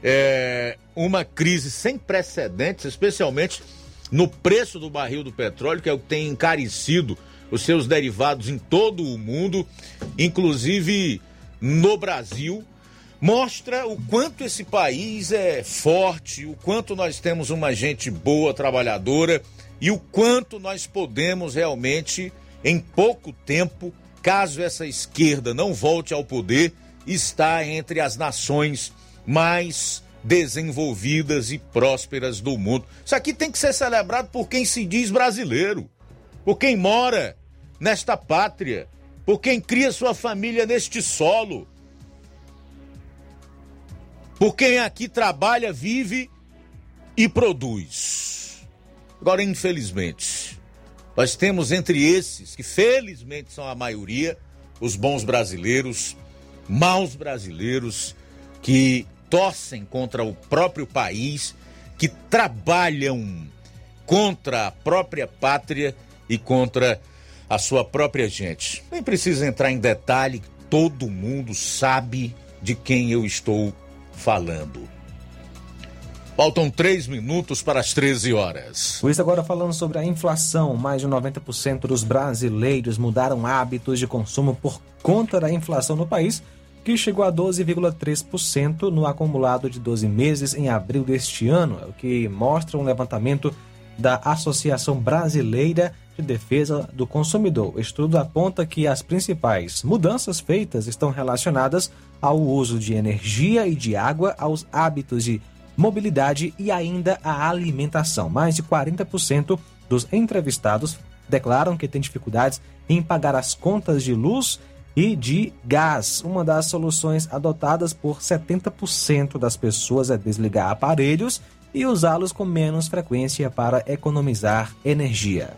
é, uma crise sem precedentes, especialmente no preço do barril do petróleo, que é o que tem encarecido os seus derivados em todo o mundo, inclusive no Brasil, mostra o quanto esse país é forte, o quanto nós temos uma gente boa, trabalhadora e o quanto nós podemos realmente, em pouco tempo, caso essa esquerda não volte ao poder, estar entre as nações mais desenvolvidas e prósperas do mundo. Isso aqui tem que ser celebrado por quem se diz brasileiro, por quem mora nesta pátria, por quem cria sua família neste solo, por quem aqui trabalha, vive e produz. Agora, infelizmente, nós temos entre esses, que felizmente são a maioria, os bons brasileiros, maus brasileiros, que torcem contra o próprio país, que trabalham contra a própria pátria e contra a sua própria gente. Nem precisa entrar em detalhe, todo mundo sabe de quem eu estou falando. Faltam três minutos para as 13 horas. Isso, agora falando sobre a inflação, mais de 90% dos brasileiros mudaram hábitos de consumo por conta da inflação no país, que chegou a 12,3% no acumulado de 12 meses em abril deste ano, o que mostra um levantamento da Associação Brasileira de Defesa do Consumidor. O estudo aponta que as principais mudanças feitas estão relacionadas ao uso de energia e de água, aos hábitos de mobilidade e ainda à alimentação. Mais de 40% dos entrevistados declaram que têm dificuldades em pagar as contas de luz e de gás. Uma das soluções adotadas por 70% das pessoas é desligar aparelhos e usá-los com menos frequência para economizar energia.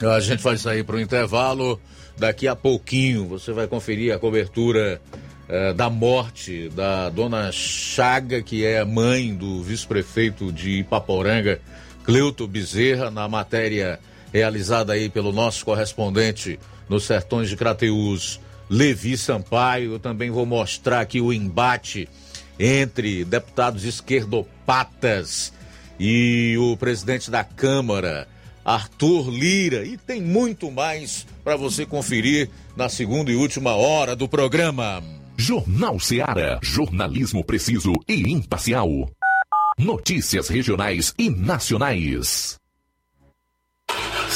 A gente vai sair para o intervalo. Daqui a pouquinho você vai conferir a cobertura eh, da morte da dona Chaga, que é mãe do vice-prefeito de Ipaporanga, Cleuto Bezerra, na matéria realizada aí pelo nosso correspondente nos sertões de Crateús, Levi Sampaio. Eu também vou mostrar aqui o embate entre deputados esquerdopatas e o presidente da Câmara, Arthur Lira. E tem muito mais para você conferir na segunda e última hora do programa. Jornal Seara. Jornalismo preciso e imparcial. Notícias regionais e nacionais.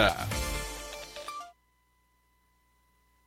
Yeah.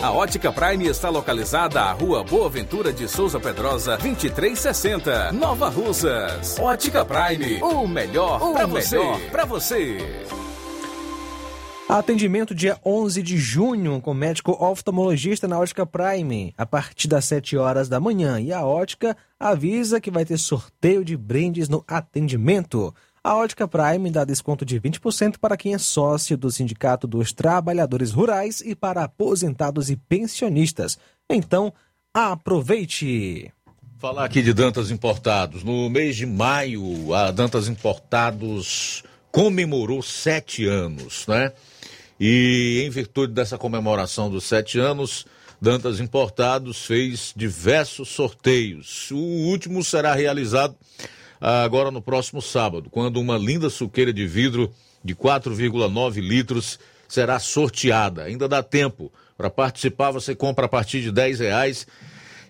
A Ótica Prime está localizada à Rua Boa Ventura de Souza Pedrosa, 2360, Nova Russas. Ótica Prime, o melhor para você. melhor Para você. Atendimento dia 11 de junho com médico oftalmologista na Ótica Prime, a partir das 7 horas da manhã. E a Ótica avisa que vai ter sorteio de brindes no atendimento. A Ótica Prime dá desconto de 20% para quem é sócio do Sindicato dos Trabalhadores Rurais e para aposentados e pensionistas. Então, aproveite! Falar aqui de Dantas Importados. No mês de maio, a Dantas Importados comemorou sete anos, né? E em virtude dessa comemoração dos sete anos, Dantas Importados fez diversos sorteios. O último será realizado agora no próximo sábado, quando uma linda suqueira de vidro de 4,9 litros será sorteada. Ainda dá tempo. Para participar, você compra a partir de 10 reais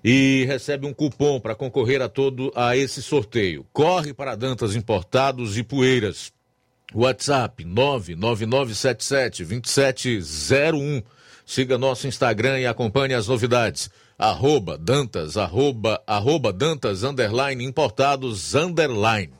e recebe um cupom para concorrer a todo a esse sorteio. Corre para Dantas Importados e Poeiras. WhatsApp 999772701. Siga nosso Instagram e acompanhe as novidades. Arroba Dantas, arroba, arroba Dantas, underline, importados, underline.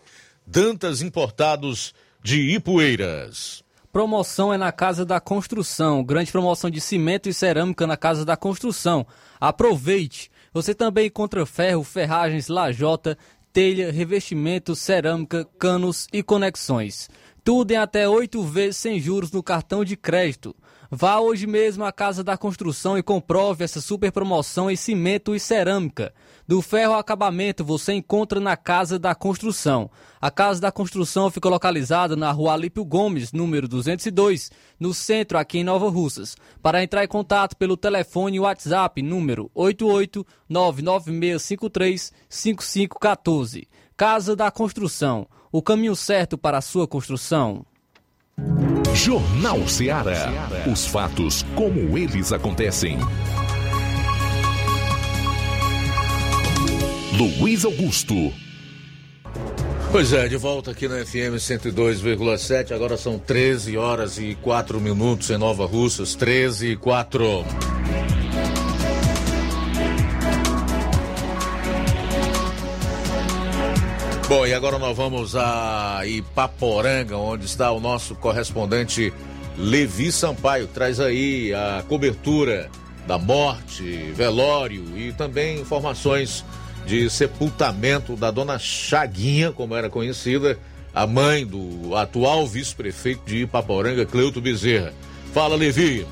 Dantas Importados de Ipueiras. Promoção é na Casa da Construção. Grande promoção de cimento e cerâmica na Casa da Construção. Aproveite! Você também encontra ferro, ferragens, lajota, telha, revestimento, cerâmica, canos e conexões. Tudo em até oito vezes sem juros no cartão de crédito. Vá hoje mesmo à Casa da Construção e comprove essa super promoção em cimento e cerâmica. Do ferro ao acabamento você encontra na Casa da Construção. A Casa da Construção fica localizada na rua Alípio Gomes, número 202, no centro, aqui em Nova Russas. Para entrar em contato pelo telefone e WhatsApp, número 88996535514. Casa da Construção, o caminho certo para a sua construção. Jornal Ceará. Os fatos como eles acontecem. Luiz Augusto. Pois é, de volta aqui na FM 102,7. Agora são 13 horas e 4 minutos em Nova Russas. 13 e 4. Bom, e agora nós vamos a Ipaporanga, onde está o nosso correspondente Levi Sampaio, traz aí a cobertura da morte, velório e também informações de sepultamento da dona Chaguinha, como era conhecida, a mãe do atual vice-prefeito de Ipaporanga, Cleuto Bezerra. Fala, Levi.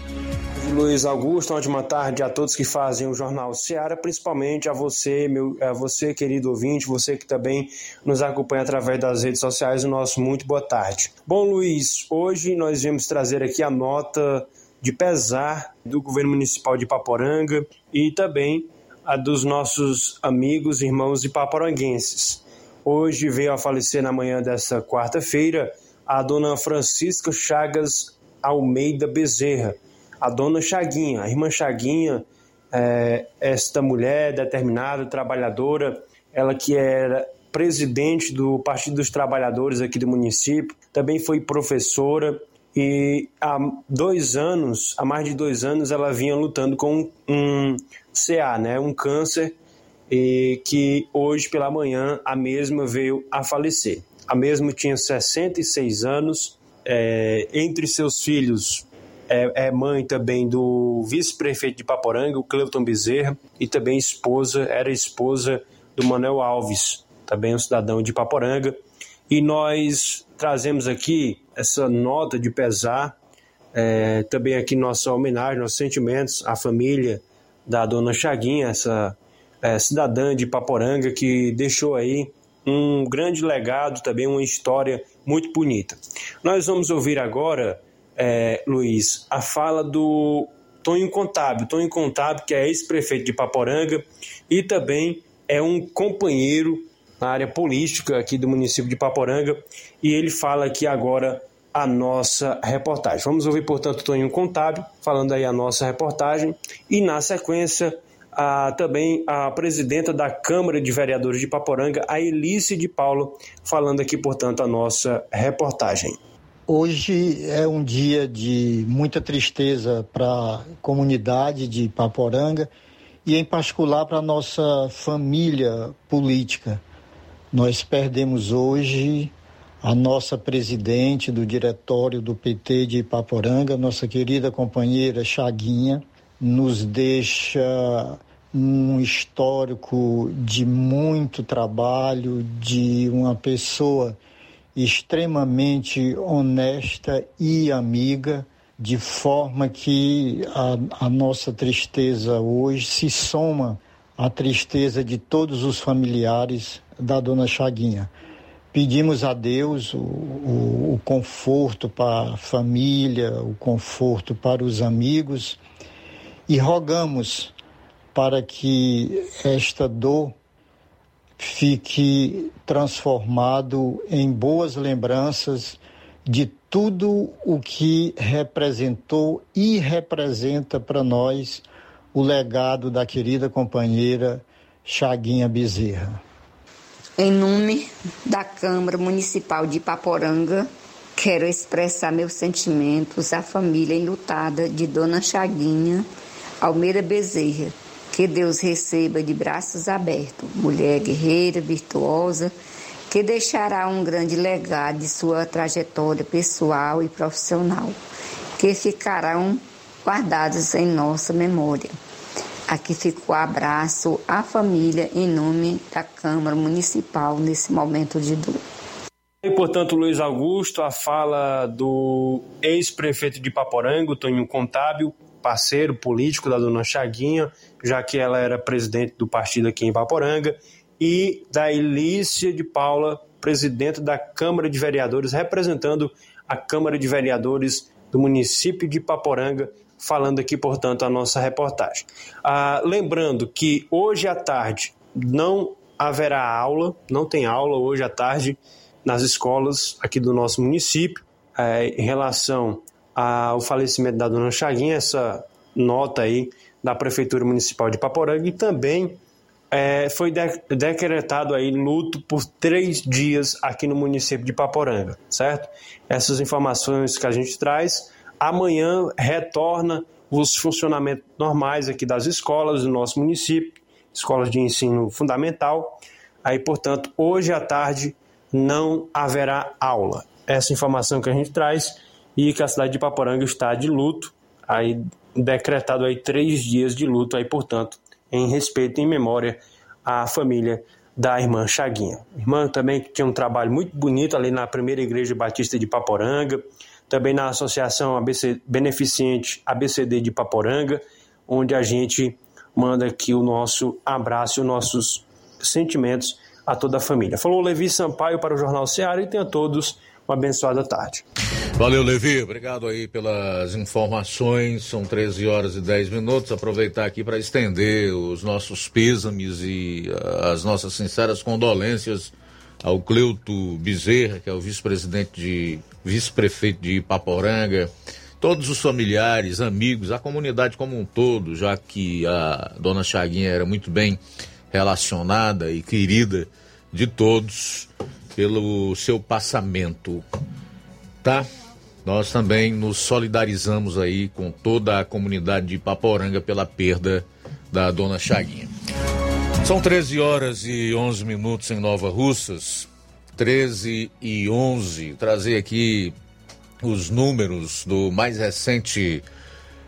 Luiz Augusto, uma ótima tarde a todos que fazem o Jornal Seara, principalmente a você, meu, a você, querido ouvinte, você que também nos acompanha através das redes sociais, o nosso muito boa tarde. Bom, Luiz, hoje nós viemos trazer aqui a nota de pesar do governo municipal de Paporanga e também a dos nossos amigos, irmãos ipaporanguenses. Hoje veio a falecer na manhã desta quarta-feira a dona Francisca Chagas Almeida Bezerra, a dona Chaguinha, a irmã Chaguinha, é, esta mulher determinada, trabalhadora, ela que era presidente do Partido dos Trabalhadores aqui do município, também foi professora e há dois anos, há mais de dois anos, ela vinha lutando com um CA, né, um câncer, e que hoje pela manhã a mesma veio a falecer. A mesma tinha 66 anos, é, entre seus filhos é, é mãe também do vice-prefeito de Paporanga, o Cleuton Bezerra, e também esposa, era esposa do Manuel Alves, também um cidadão de Paporanga. E nós trazemos aqui essa nota de pesar, é, também aqui nossa homenagem, nossos sentimentos à família da dona Chaguinha, essa é, cidadã de Paporanga que deixou aí um grande legado, também uma história muito bonita. Nós vamos ouvir agora, é, Luiz, a fala do Tonho Contábil. Tonho Contábil, que é ex-prefeito de Paporanga e também é um companheiro na área política aqui do município de Paporanga e ele fala aqui agora a nossa reportagem. Vamos ouvir, portanto, Toninho Contábil falando aí a nossa reportagem e na sequência a, também a presidenta da Câmara de Vereadores de Paporanga, a Elise de Paulo, falando aqui, portanto, a nossa reportagem. Hoje é um dia de muita tristeza para a comunidade de Paporanga e, em particular, para a nossa família política. Nós perdemos hoje a nossa presidente do diretório do PT de Ipaporanga, nossa querida companheira Chaguinha, nos deixa um histórico de muito trabalho, de uma pessoa extremamente honesta e amiga, de forma que a, a nossa tristeza hoje se soma à tristeza de todos os familiares da dona Chaguinha. Pedimos a Deus o, o, o conforto para a família, o conforto para os amigos e rogamos para que esta dor fique transformado em boas lembranças de tudo o que representou e representa para nós o legado da querida companheira Chaguinha Bezerra. Em nome da Câmara Municipal de Paporanga, quero expressar meus sentimentos à família enlutada de Dona Chaguinha Almeida Bezerra. Que Deus receba de braços abertos, mulher guerreira, virtuosa, que deixará um grande legado de sua trajetória pessoal e profissional, que ficarão guardados em nossa memória. Aqui fica o abraço à família em nome da Câmara Municipal nesse momento de dor. E, portanto, Luiz Augusto, a fala do ex-prefeito de Paporango, Toninho Contábil, parceiro político da dona Chaguinha, já que ela era presidente do partido aqui em Paporanga, e da Elícia de Paula, presidente da Câmara de Vereadores, representando a Câmara de Vereadores do município de Paporanga, falando aqui, portanto, a nossa reportagem. Ah, lembrando que hoje à tarde não haverá aula, não tem aula hoje à tarde nas escolas aqui do nosso município, é, em relação ao falecimento da dona Chaguinha, essa nota aí da Prefeitura Municipal de Paporanga e também é, foi de, decretado aí luto por três dias aqui no município de Paporanga, certo? Essas informações que a gente traz Amanhã retorna os funcionamentos normais aqui das escolas do nosso município, escolas de ensino fundamental. Aí, portanto, hoje à tarde não haverá aula. Essa informação que a gente traz e que a cidade de Paporanga está de luto, aí decretado aí três dias de luto, aí, portanto, em respeito e em memória à família da irmã Chaguinha. Irmã também que tinha um trabalho muito bonito ali na primeira igreja batista de Paporanga, também na Associação ABC, Beneficente ABCD de Paporanga, onde a gente manda aqui o nosso abraço os nossos sentimentos a toda a família. Falou Levi Sampaio para o Jornal Ceará e tenha todos uma abençoada tarde. Valeu, Levi. Obrigado aí pelas informações. São 13 horas e 10 minutos. Aproveitar aqui para estender os nossos pêsames e as nossas sinceras condolências ao Cleuto Bezerra, que é o vice-presidente de vice-prefeito de Ipaporanga, todos os familiares, amigos, a comunidade como um todo, já que a dona Chaguinha era muito bem relacionada e querida de todos pelo seu passamento, tá? Nós também nos solidarizamos aí com toda a comunidade de Paporanga pela perda da dona Chaguinha. São 13 horas e 11 minutos em Nova Russas. 13 e 11. Trazer aqui os números do mais recente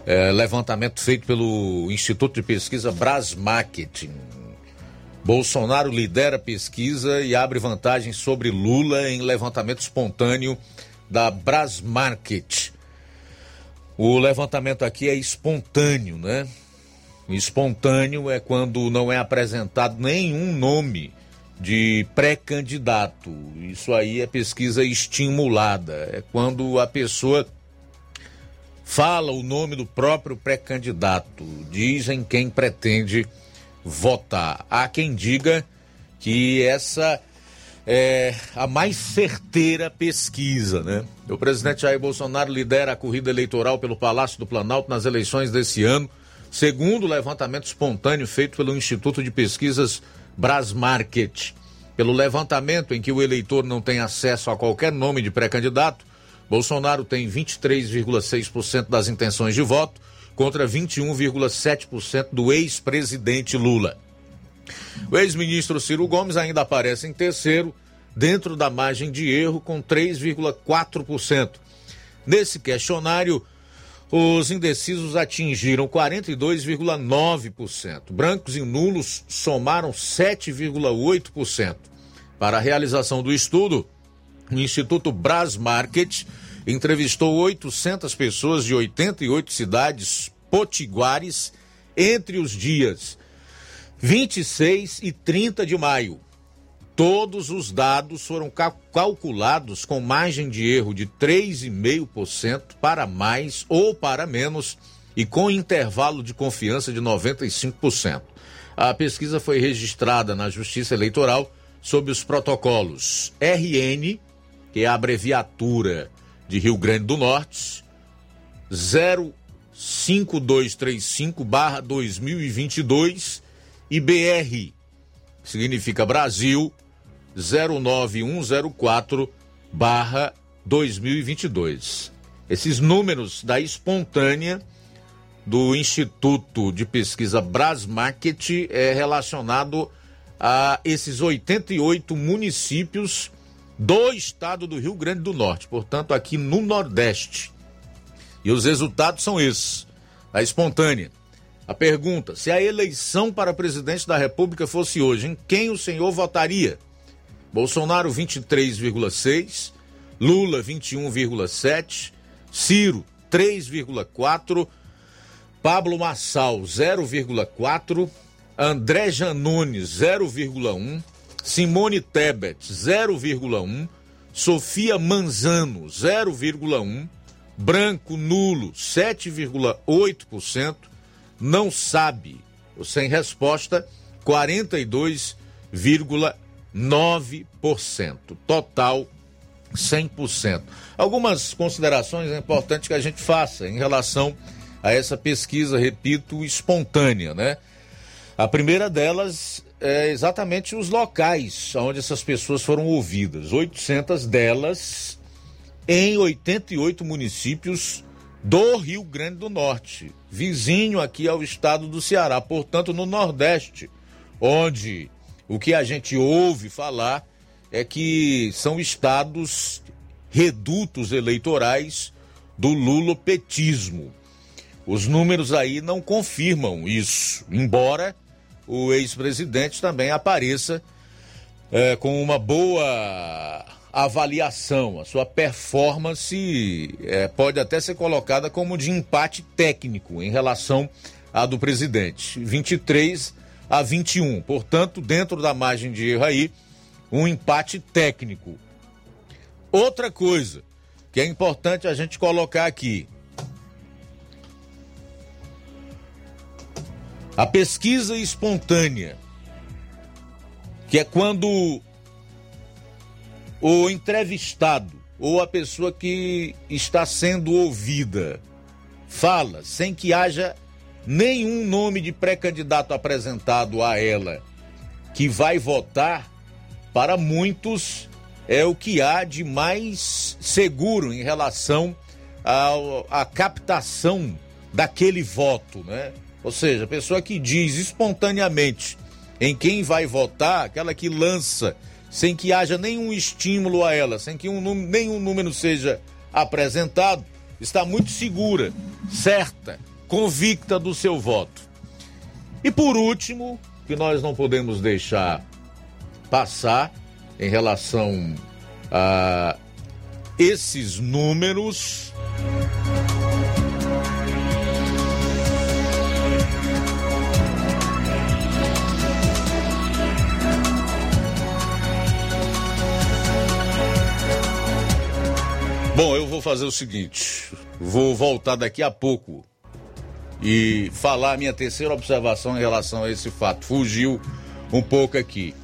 eh, levantamento feito pelo Instituto de Pesquisa Brasmarketing. Bolsonaro lidera pesquisa e abre vantagem sobre Lula em levantamento espontâneo da Brasmarket. O levantamento aqui é espontâneo, né? Espontâneo é quando não é apresentado nenhum nome de pré-candidato. Isso aí é pesquisa estimulada. É quando a pessoa fala o nome do próprio pré-candidato, diz em quem pretende votar. Há quem diga que essa é a mais certeira pesquisa, né? O presidente Jair Bolsonaro lidera a corrida eleitoral pelo Palácio do Planalto nas eleições desse ano, segundo o levantamento espontâneo feito pelo Instituto de Pesquisas Brasmarket. Pelo levantamento em que o eleitor não tem acesso a qualquer nome de pré-candidato, Bolsonaro tem 23,6% das intenções de voto contra 21,7% do ex-presidente Lula. O ex-ministro Ciro Gomes ainda aparece em terceiro, dentro da margem de erro, com 3,4%. Nesse questionário, os indecisos atingiram 42,9%. Brancos e nulos somaram 7,8%. Para a realização do estudo, o Instituto Brasmarket entrevistou 800 pessoas de 88 cidades potiguares entre os dias 26 e 30 de maio. Todos os dados foram calculados com margem de erro de 3,5% para mais ou para menos e com intervalo de confiança de 95%. A pesquisa foi registrada na Justiça Eleitoral sob os protocolos RN, que é a abreviatura de Rio Grande do Norte, 05235-2022 e BR, significa Brasil, 09104-2022. Esses números da espontânea do Instituto de Pesquisa Brasmarket é relacionado a esses 88 municípios do estado do Rio Grande do Norte, portanto, aqui no Nordeste. E os resultados são esses: a espontânea. A pergunta: se a eleição para presidente da República fosse hoje, em quem o senhor votaria? Bolsonaro 23,6, Lula 21,7, Ciro 3,4, Pablo Massal 0,4, André Janones 0,1, Simone Tebet 0,1, Sofia Manzano 0,1, branco nulo 7,8%, não sabe, sem resposta 42,9%, total 100%. Algumas considerações é importantes que a gente faça em relação a essa pesquisa, repito, espontânea, né? A primeira delas é, exatamente os locais onde essas pessoas foram ouvidas. 800 delas em 88 municípios do Rio Grande do Norte, vizinho aqui ao estado do Ceará, portanto no Nordeste, onde o que a gente ouve falar é que são estados redutos eleitorais do lulopetismo. Os números aí não confirmam isso, embora o ex-presidente também apareça é, com uma boa avaliação. A sua performance é, pode até ser colocada como de empate técnico em relação à do presidente. 23 a 21. Portanto, dentro da margem de erro aí, um empate técnico. Outra coisa que é importante a gente colocar aqui. A pesquisa espontânea, que é quando o entrevistado ou a pessoa que está sendo ouvida fala sem que haja nenhum nome de pré-candidato apresentado a ela que vai votar, para muitos é o que há de mais seguro em relação à captação daquele voto, né? Ou seja, a pessoa que diz espontaneamente em quem vai votar, aquela que lança sem que haja nenhum estímulo a ela, sem que um, nenhum número seja apresentado, está muito segura, certa, convicta do seu voto. E por último, que nós não podemos deixar passar em relação a esses números. Bom, eu vou fazer o seguinte: vou voltar daqui a pouco e falar a minha terceira observação em relação a esse fato. Fugiu um pouco aqui.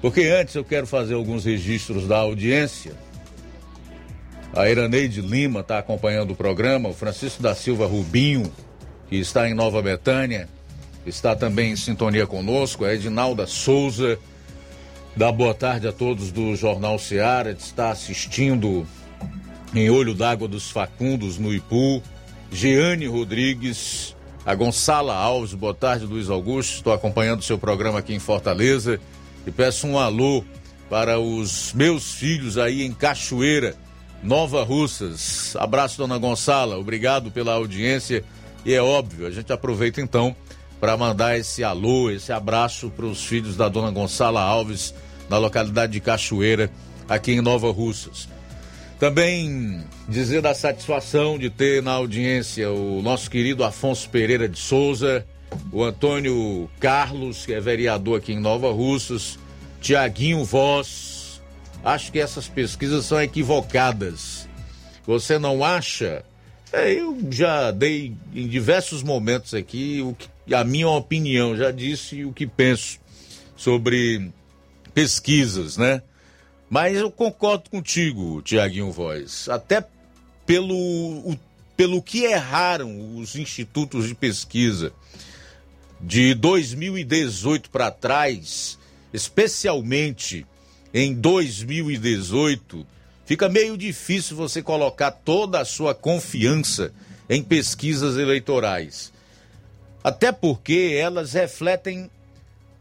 Porque antes eu quero fazer alguns registros da audiência. A Iraneide Lima está acompanhando o programa, o Francisco da Silva Rubinho, que está em Nova Betânia, está também em sintonia conosco, a Edinalda Souza, dá boa tarde a todos do Jornal Seara, está assistindo em Olho d'Água dos Facundos, no Ipu, Jeane Rodrigues, a Gonçala Alves, boa tarde, Luiz Augusto, estou acompanhando o seu programa aqui em Fortaleza e peço um alô para os meus filhos aí em Cachoeira, Nova Russas. Abraço, dona Gonçala, obrigado pela audiência e é óbvio, a gente aproveita então para mandar esse alô, esse abraço para os filhos da dona Gonçala Alves, na localidade de Cachoeira, aqui em Nova Russas. Também dizer da satisfação de ter na audiência o nosso querido Afonso Pereira de Souza, o Antônio Carlos, que é vereador aqui em Nova Russas, Tiaguinho Voz. Acho que essas pesquisas são equivocadas. Você não acha? É, eu já dei em diversos momentos aqui o que, a minha opinião, já disse o que penso sobre pesquisas, né? Mas eu concordo contigo, Tiaguinho Voz. Até pelo, o- pelo que erraram os institutos de pesquisa de 2018 para trás, especialmente em 2018, fica meio difícil você colocar toda a sua confiança em pesquisas eleitorais. Até porque elas refletem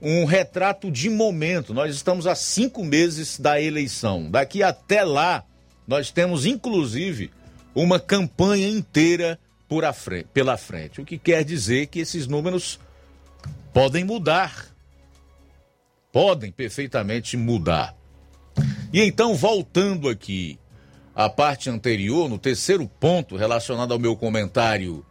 um retrato de momento. Nós estamos a cinco meses da eleição. Daqui até lá, nós temos inclusive uma campanha inteira por a frente, pela frente. O que quer dizer que esses números podem mudar. Podem perfeitamente mudar. E então, voltando aqui à parte anterior, no terceiro ponto relacionado ao meu comentário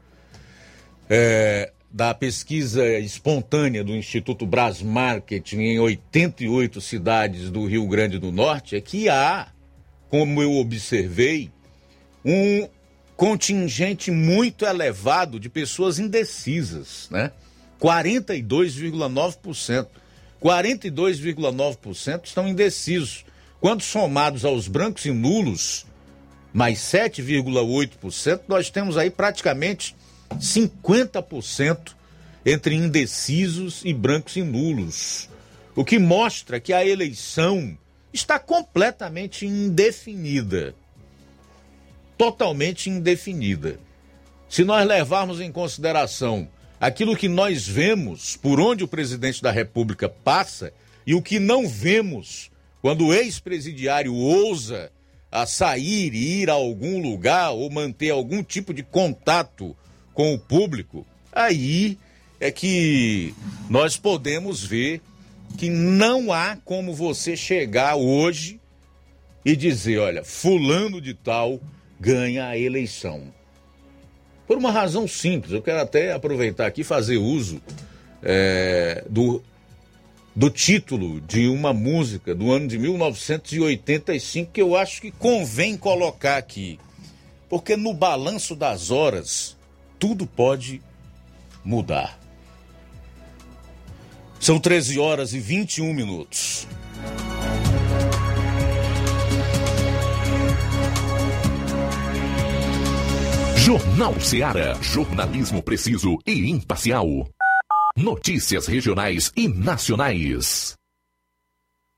é, da pesquisa espontânea do Instituto Brás Marketing em 88 cidades do Rio Grande do Norte, é que há, como eu observei, um contingente muito elevado de pessoas indecisas, né? 42,9%. 42,9% estão indecisos. Quando somados aos brancos e nulos, mais 7,8%, nós temos aí praticamente 50% entre indecisos e brancos e nulos. O que mostra que a eleição está completamente indefinida. Totalmente indefinida. Se nós levarmos em consideração aquilo que nós vemos por onde o presidente da República passa e o que não vemos quando o ex-presidiário ousa a sair e ir a algum lugar ou manter algum tipo de contato com o público, aí é que nós podemos ver que não há como você chegar hoje e dizer, olha, fulano de tal ganha a eleição. Por uma razão simples, eu quero até aproveitar aqui e fazer uso é, do, do título de uma música do ano de 1985 que eu acho que convém colocar aqui. Porque no balanço das horas, tudo pode mudar. São 13 horas e 21 minutos. Jornal Seara. Jornalismo preciso e imparcial. Notícias regionais e nacionais.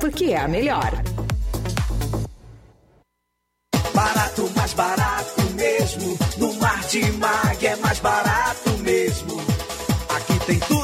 porque é a melhor. Barato, mais barato mesmo. No Mar de Mag é mais barato mesmo. Aqui tem tudo.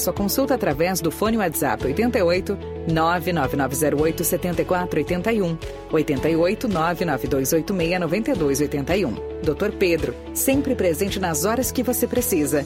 sua consulta através do fone WhatsApp 88 99908 7481 88 99286 9281. Dr. Pedro, sempre presente nas horas que você precisa.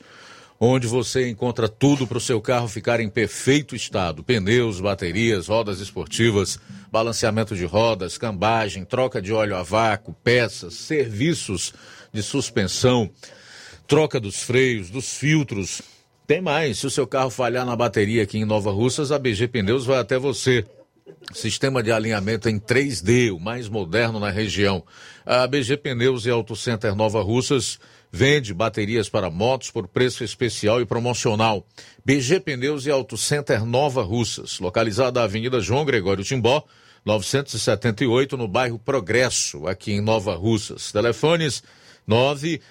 onde você encontra tudo para o seu carro ficar em perfeito estado: pneus, baterias, rodas esportivas, balanceamento de rodas, cambagem, troca de óleo a vácuo, peças, serviços de suspensão, troca dos freios, dos filtros. Tem mais, se o seu carro falhar na bateria aqui em Nova Russas, a BG Pneus vai até você. Sistema de alinhamento em 3D, o mais moderno na região. A BG Pneus e Auto Center Nova Russas vende baterias para motos por preço especial e promocional. BG Pneus e Auto Center Nova Russas, localizada na Avenida João Gregório Timbó, 978, no bairro Progresso, aqui em Nova Russas. Telefones 9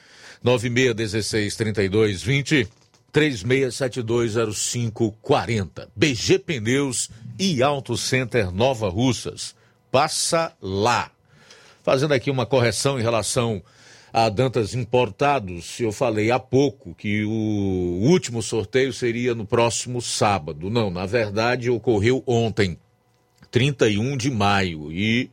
9616 3220 36720540. BG Pneus e Auto Center Nova Russas. Passa lá. Fazendo aqui uma correção em relação a Dantas Importados, eu falei há pouco que o último sorteio seria no próximo sábado. Não, na verdade ocorreu ontem, 31 de maio, e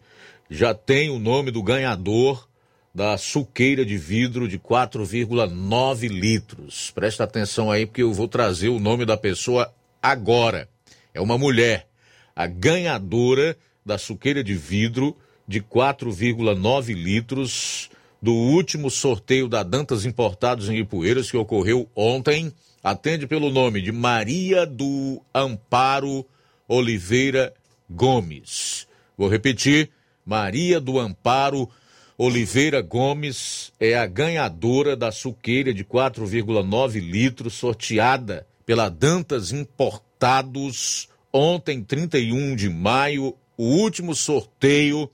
já tem o nome do ganhador da suqueira de vidro de 4,9 litros. Presta atenção aí, porque eu vou trazer o nome da pessoa agora. É uma mulher, a ganhadora da suqueira de vidro de 4,9 litros do último sorteio da Dantas Importados em Ipueiras, que ocorreu ontem. Atende pelo nome de Maria do Amparo Oliveira Gomes. Vou repetir: Maria do Amparo Oliveira Gomes é a ganhadora da suqueira de 4,9 litros sorteada pela Dantas Importados ontem, 31 de maio, o último sorteio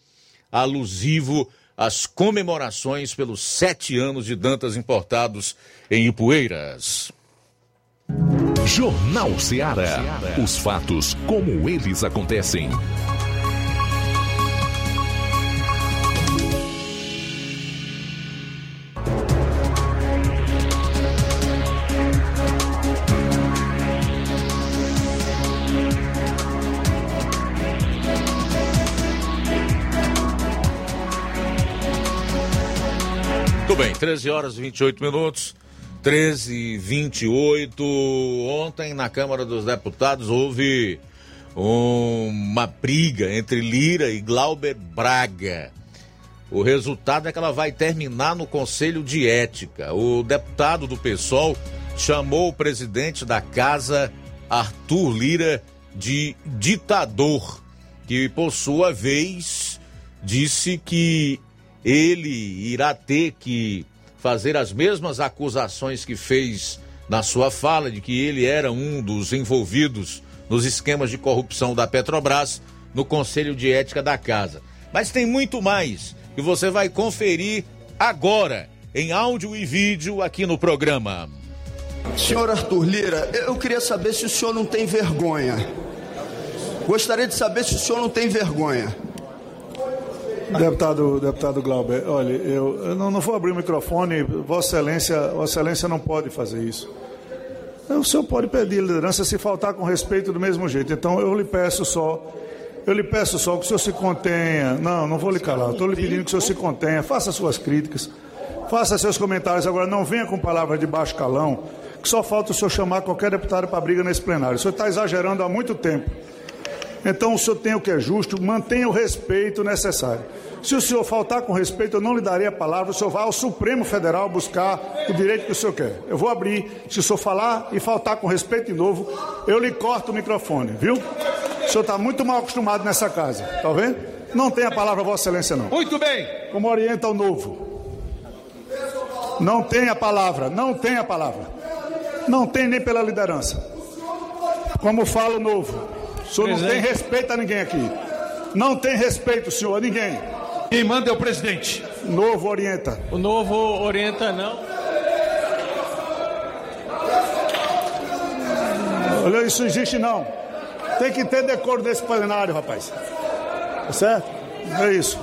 alusivo às comemorações pelos sete anos de Dantas Importados em Ipueiras. Jornal Ceará. Os fatos como eles acontecem. Muito bem, 13 horas e 28 minutos. 13 e 28. Ontem, na Câmara dos Deputados, houve uma briga entre Lira e Glauber Braga. O resultado é que ela vai terminar no Conselho de Ética. O deputado do PSOL chamou o presidente da casa, Arthur Lira, de ditador, que por sua vez disse que ele irá ter que fazer as mesmas acusações que fez na sua fala de que ele era um dos envolvidos nos esquemas de corrupção da Petrobras no Conselho de Ética da Casa. Mas tem muito mais que você vai conferir agora em áudio e vídeo aqui no programa. Senhor Arthur Lira, eu queria saber se o senhor não tem vergonha. Gostaria de saber se o senhor não tem vergonha. Deputado, deputado Glauber, olha, eu, eu não, não, vou abrir o microfone, Vossa Excelência, Vossa Excelência não pode fazer isso. O senhor pode pedir liderança se faltar com respeito do mesmo jeito. Então eu lhe peço só, eu lhe peço só que o senhor se contenha. Não, não vou lhe calar. Estou lhe pedindo que o senhor se contenha, faça suas críticas, faça seus comentários. Agora não venha com palavras de baixo calão, que só falta o senhor chamar qualquer deputado para briga nesse plenário. O senhor está exagerando há muito tempo. Então o senhor tem o que é justo, mantenha o respeito necessário. Se o senhor faltar com respeito, eu não lhe darei a palavra, o senhor vai ao Supremo Federal buscar o direito que o senhor quer. Eu vou abrir, se o senhor falar e faltar com respeito de novo, eu lhe corto o microfone, viu? O senhor está muito mal acostumado nessa casa, tá vendo? Não tem a palavra, Vossa Excelência, não. Muito bem. Como orienta o novo. Não tem a palavra, não tem a palavra. Não tem nem pela liderança. Como fala o novo. O senhor não tem respeito a ninguém aqui. Não tem respeito, senhor, a ninguém. Quem manda é o presidente. Novo orienta. O novo orienta não. Olha, isso existe não. Tem que ter decoro desse plenário, rapaz. Tá certo? É isso.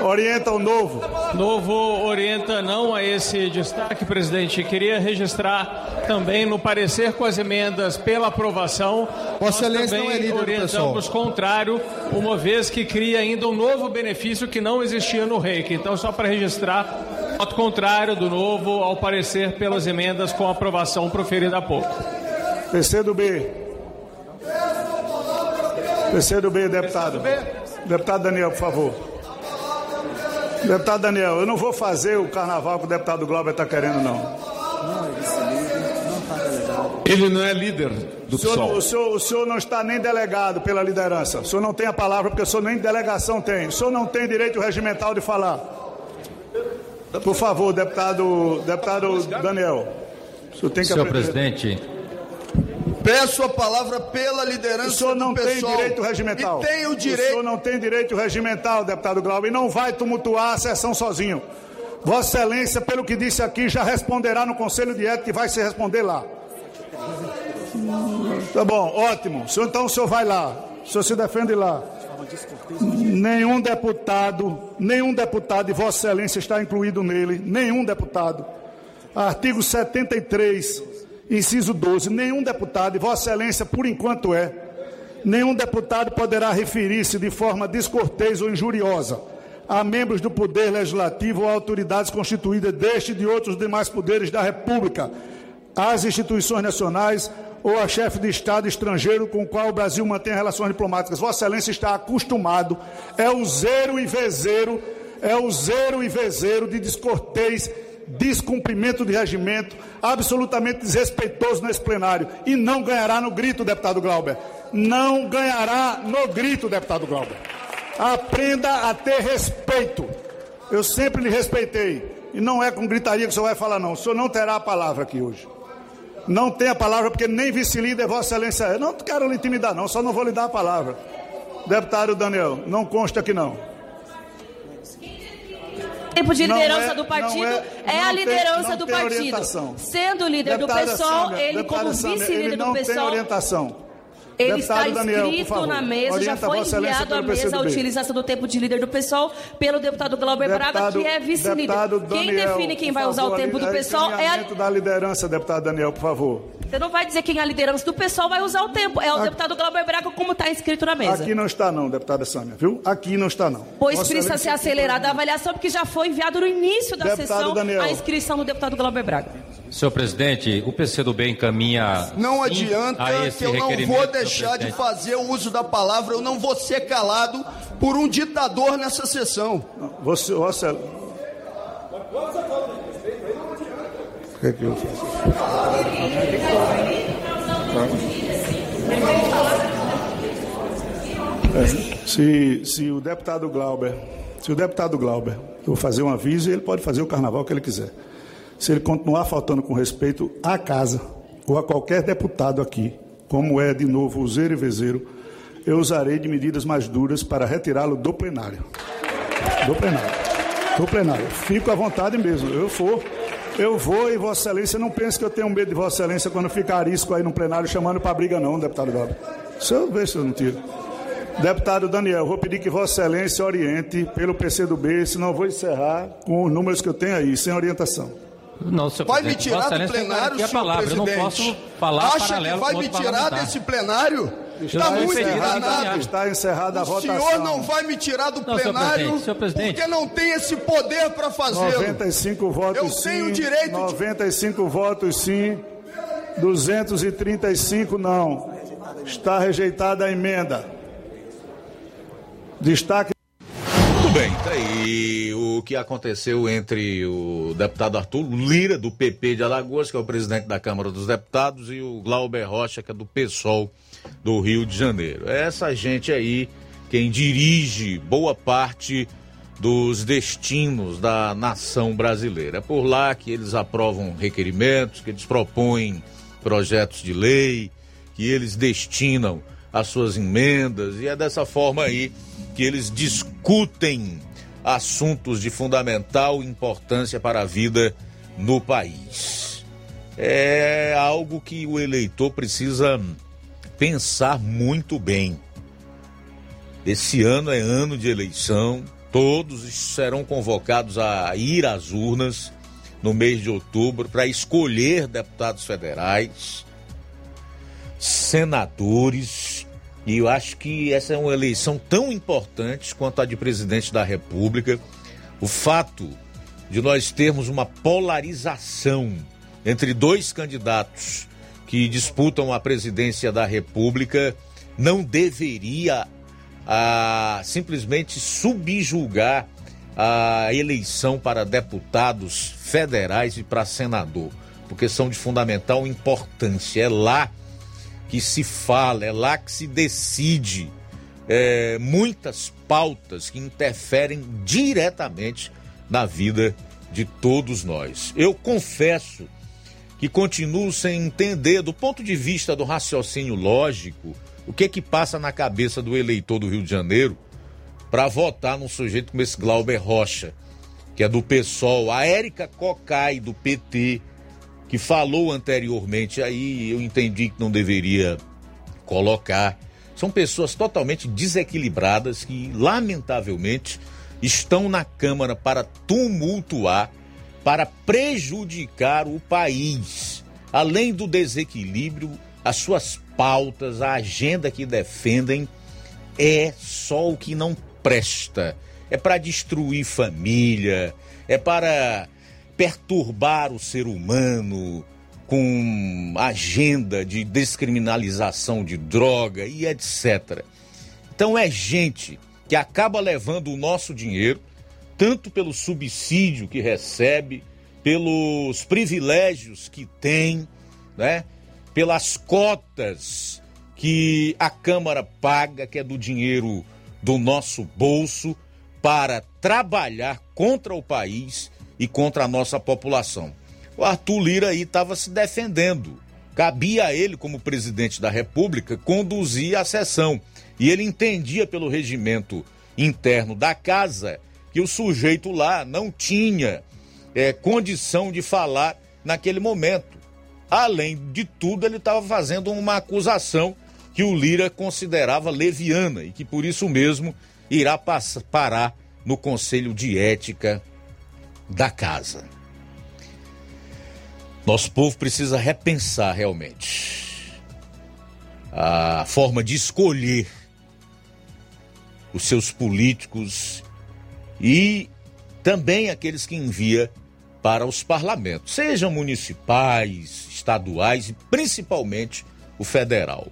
Orienta o novo. Novo orienta não a esse destaque, presidente. Queria registrar também no parecer com as emendas pela aprovação. Vossa Excelência não é líder orientamos contrário, uma vez que cria ainda um novo benefício que não existia no REIC. Então, só para registrar, voto contrário do novo ao parecer pelas emendas com aprovação proferida há pouco. PC do B. PC do B, deputado. Deputado Daniel, por favor. Deputado Daniel, eu não vou fazer o carnaval que o deputado Glauber está querendo, não. Ele não é líder do o senhor, PSOL. o, senhor, o senhor não está nem delegado pela liderança. O senhor não tem a palavra porque o senhor nem delegação tem. O senhor não tem direito regimental de falar. Por favor, deputado, deputado Daniel. O senhor tem que Senhor aprender. presidente, Peço a palavra pela liderança O senhor não do tem direito regimental. E tem o O direito. senhor não tem direito regimental, deputado Glauber, e não vai tumultuar a sessão sozinho. Vossa Excelência, pelo que disse aqui, já responderá no Conselho de Ética e vai se responder lá. Tá bom, ótimo. O então o senhor vai lá. O senhor se defende lá. Nenhum deputado, nenhum deputado, e Vossa Excelência está incluído nele, nenhum deputado. Artigo 73, inciso 12. Nenhum deputado, e Vossa Excelência, por enquanto é, nenhum deputado poderá referir-se de forma descortês ou injuriosa a membros do Poder Legislativo ou autoridades constituídas deste e de outros demais poderes da República, às instituições nacionais ou a chefe de Estado estrangeiro com o qual o Brasil mantém relações diplomáticas. Vossa Excelência está acostumado, é o zero e vezeiro, é o zero e vezeiro de descortês, descumprimento de regimento, absolutamente desrespeitoso nesse plenário. E não ganhará no grito, deputado Glauber. Não ganhará no grito, deputado Glauber. Aprenda a ter respeito. Eu sempre lhe respeitei. E não é com gritaria que o senhor vai falar, não. O senhor não terá a palavra aqui hoje. Não tem a palavra, porque nem vice-líder Vossa Excelência. Não quero lhe intimidar, não. Só não vou lhe dar a palavra. Deputado Daniel, não consta aqui, não. Tempo de liderança é- do partido é, é- a tem- liderança não do tem partido. orientação. Sendo líder Deputada do PSOL, Sâmia, ele como vice-líder do tem PSOL, orientação. ele Deputado está inscrito favor, na mesa, já orienta foi Vossa Excelência enviado à mesa a utilização do tempo de líder do PSOL pelo deputado Glauber Braga, Deputado- que é vice-líder. Quem define quem vai usar o favor, tempo do ali- PSOL é a... da liderança, deputado Daniel, por favor. Você não vai dizer quem é a liderança do PSOL vai usar o tempo. É o deputado Glauber Braga, como está inscrito na mesa. Aqui não está não, deputada Sâmia, viu? Aqui não está não. Pois Vossa precisa ser acelerada a avaliação, porque já foi enviado no início da Deputado sessão Daniel. a inscrição do deputado Glauber Braga. Senhor presidente, o PCdoB encaminha. Não adianta a esse que eu não vou deixar de fazer o uso da palavra, eu não vou ser calado por um ditador nessa sessão. Você, Vossa... O que é que eu faço? É, se, se o deputado Glauber, se o deputado Glauber, eu fazer um aviso ele pode fazer o carnaval que ele quiser. Se ele continuar faltando com respeito à casa ou a qualquer deputado aqui, como é de novo o Zero e Vezeiro, eu usarei de medidas mais duras para retirá-lo do plenário. Do plenário. Do plenário. Fico à vontade mesmo. Eu for, eu vou e Vossa Excelência não pense que eu tenho medo de Vossa Excelência quando ficar arisco aí no plenário chamando para briga, não, deputado Glauber. Se eu ver se eu não tiro. Deputado Daniel, vou pedir que Vossa Excelência oriente pelo PCdoB, senão eu vou encerrar com os números que eu tenho aí, sem orientação. Não, senhor Vai me presidente, tirar Vossa do plenário, senhor palavra. Eu não presidente? posso falar Acha que vai me tirar desse plenário? Está muito encerrada- enganado. Está encerrada a O votação. senhor não vai me tirar do Não, senhor plenário presidente, senhor presidente. porque não tem esse poder para fazê-lo. 95 votos Eu sim. tenho o direito de- 95 votos sim. 235 não. Está rejeitada a emenda. Destaque. Muito bem, tá aí o que aconteceu entre o deputado Arthur Lira, do PP de Alagoas, que é o presidente da Câmara dos Deputados, e o Glauber Rocha, que é do PSOL do Rio de Janeiro. É essa gente aí quem dirige boa parte dos destinos da nação brasileira. É por lá que eles aprovam requerimentos, que eles propõem projetos de lei, que eles destinam as suas emendas, e é dessa forma aí que eles discutem assuntos de fundamental importância para a vida no país. É algo que o eleitor precisa pensar muito bem. Esse ano é ano de eleição, todos serão convocados a ir às urnas no mês de outubro para escolher deputados federais, senadores, e eu acho que essa é uma eleição tão importante quanto a de presidente da República. O fato de nós termos uma polarização entre dois candidatos que disputam a presidência da República não deveria ah, simplesmente subjulgar a eleição para deputados federais e para senador, porque são de fundamental importância. É lá que se fala, é lá que se decide é, muitas pautas que interferem diretamente na vida de todos nós. Eu confesso que continuo sem entender, do ponto de vista do raciocínio lógico, o que que passa na cabeça do eleitor do Rio de Janeiro para votar num sujeito como esse Glauber Rocha, que é do PSOL, a Érica Cocai, do PT, que falou anteriormente aí, eu entendi que não deveria colocar. São pessoas totalmente desequilibradas que, lamentavelmente, estão na Câmara para tumultuar, para prejudicar o país. Além do desequilíbrio, as suas pautas, a agenda que defendem é só o que não presta. É para destruir família, é para perturbar o ser humano com agenda de descriminalização de droga e etc. Então é gente que acaba levando o nosso dinheiro, tanto pelo subsídio que recebe, pelos privilégios que tem, né? pelas cotas que a Câmara paga, que é do dinheiro do nosso bolso, para trabalhar contra o país e contra a nossa população. O Arthur Lira aí estava se defendendo. Cabia a ele, como presidente da República, conduzir a sessão. E ele entendia pelo regimento interno da casa que o sujeito lá não tinha é, condição de falar naquele momento. Além de tudo, ele estava fazendo uma acusação que o Lira considerava leviana e que por isso mesmo irá parar no Conselho de Ética da Casa. Nosso povo precisa repensar realmente a forma de escolher os seus políticos e também aqueles que envia para os parlamentos, sejam municipais, estaduais e principalmente o federal,